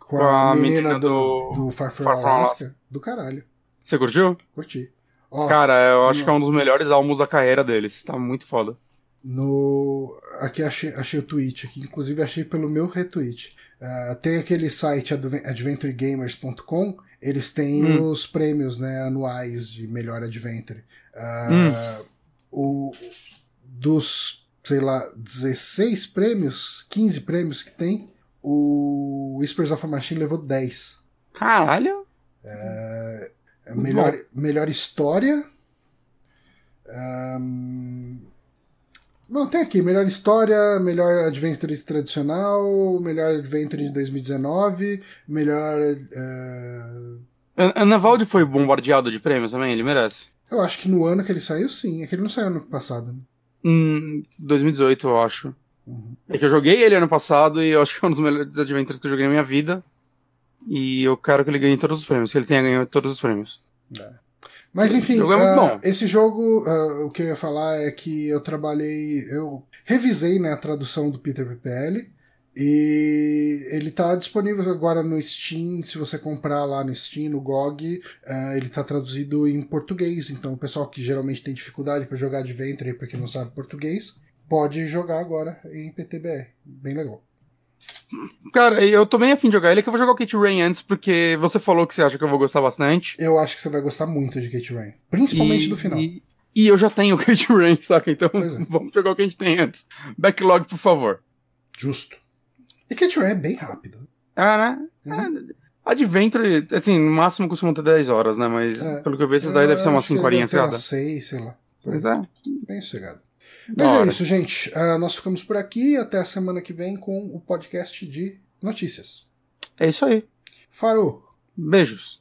Com a, a menina, menina do, do- do Far From Far From Alaska. Do caralho. Você curtiu? Curti. Ó, Cara, eu acho não. que é um dos melhores álbuns da carreira deles. Tá muito foda. No... Aqui achei, achei o tweet, aqui, inclusive achei pelo meu retweet. Ah, tem aquele site adven- adventuregamers.com, eles têm Hum. os prêmios né, anuais de melhor adventure. Ah, o, dos, sei lá, 16 prêmios, 15 prêmios que tem, o Whispers of a Machine levou 10. Caralho. É, Muito melhor, melhor história. Ahn, Bom, tem aqui, melhor história, melhor adventure tradicional, melhor adventure de 2019, melhor. eh, An- Anavaldi foi bombardeado de prêmios também, ele merece. Eu acho que no ano que ele saiu, sim. É que ele não saiu ano passado. Né? Hum, 2018, eu acho. Uhum. É que eu joguei ele ano passado e eu acho que é um dos melhores adventures que eu joguei na minha vida. E eu quero que ele ganhe todos os prêmios, que ele tenha ganho todos os prêmios. Mas enfim, jogo é bom. esse jogo, ah, o que eu ia falar é que eu trabalhei, eu revisei né, a tradução do Peter PPL e ele está disponível agora no Steam, se você comprar lá no Steam, no GOG, ah, ele está traduzido em português, então o pessoal que geralmente tem dificuldade para jogar Adventure, porque não sabe português, pode jogar agora em PTBR, bem legal. Cara, eu tô bem afim de jogar ele, é que eu vou jogar o Kate Rain antes, porque você falou que você acha que eu vou gostar bastante. Eu acho que você vai gostar muito de Kate Rain, principalmente e, do final. E, e eu já tenho o Kate Rain, saca? Então é. vamos jogar o que a gente tem antes. Backlog, por favor. Justo. E Rain é bem rápido. Ah, né? Uhum. É, Adventure, assim, no máximo costuma ter 10 horas, né? Mas É. pelo que eu vi, esses daí deve ser umas acho que 5 horinhas cada. umas seis, sei lá. Pois é. Bem sossegado. Mas é hora. isso, gente. Ah, nós ficamos por aqui. Até a semana que vem com o podcast de notícias. É isso aí. Farou! Beijos.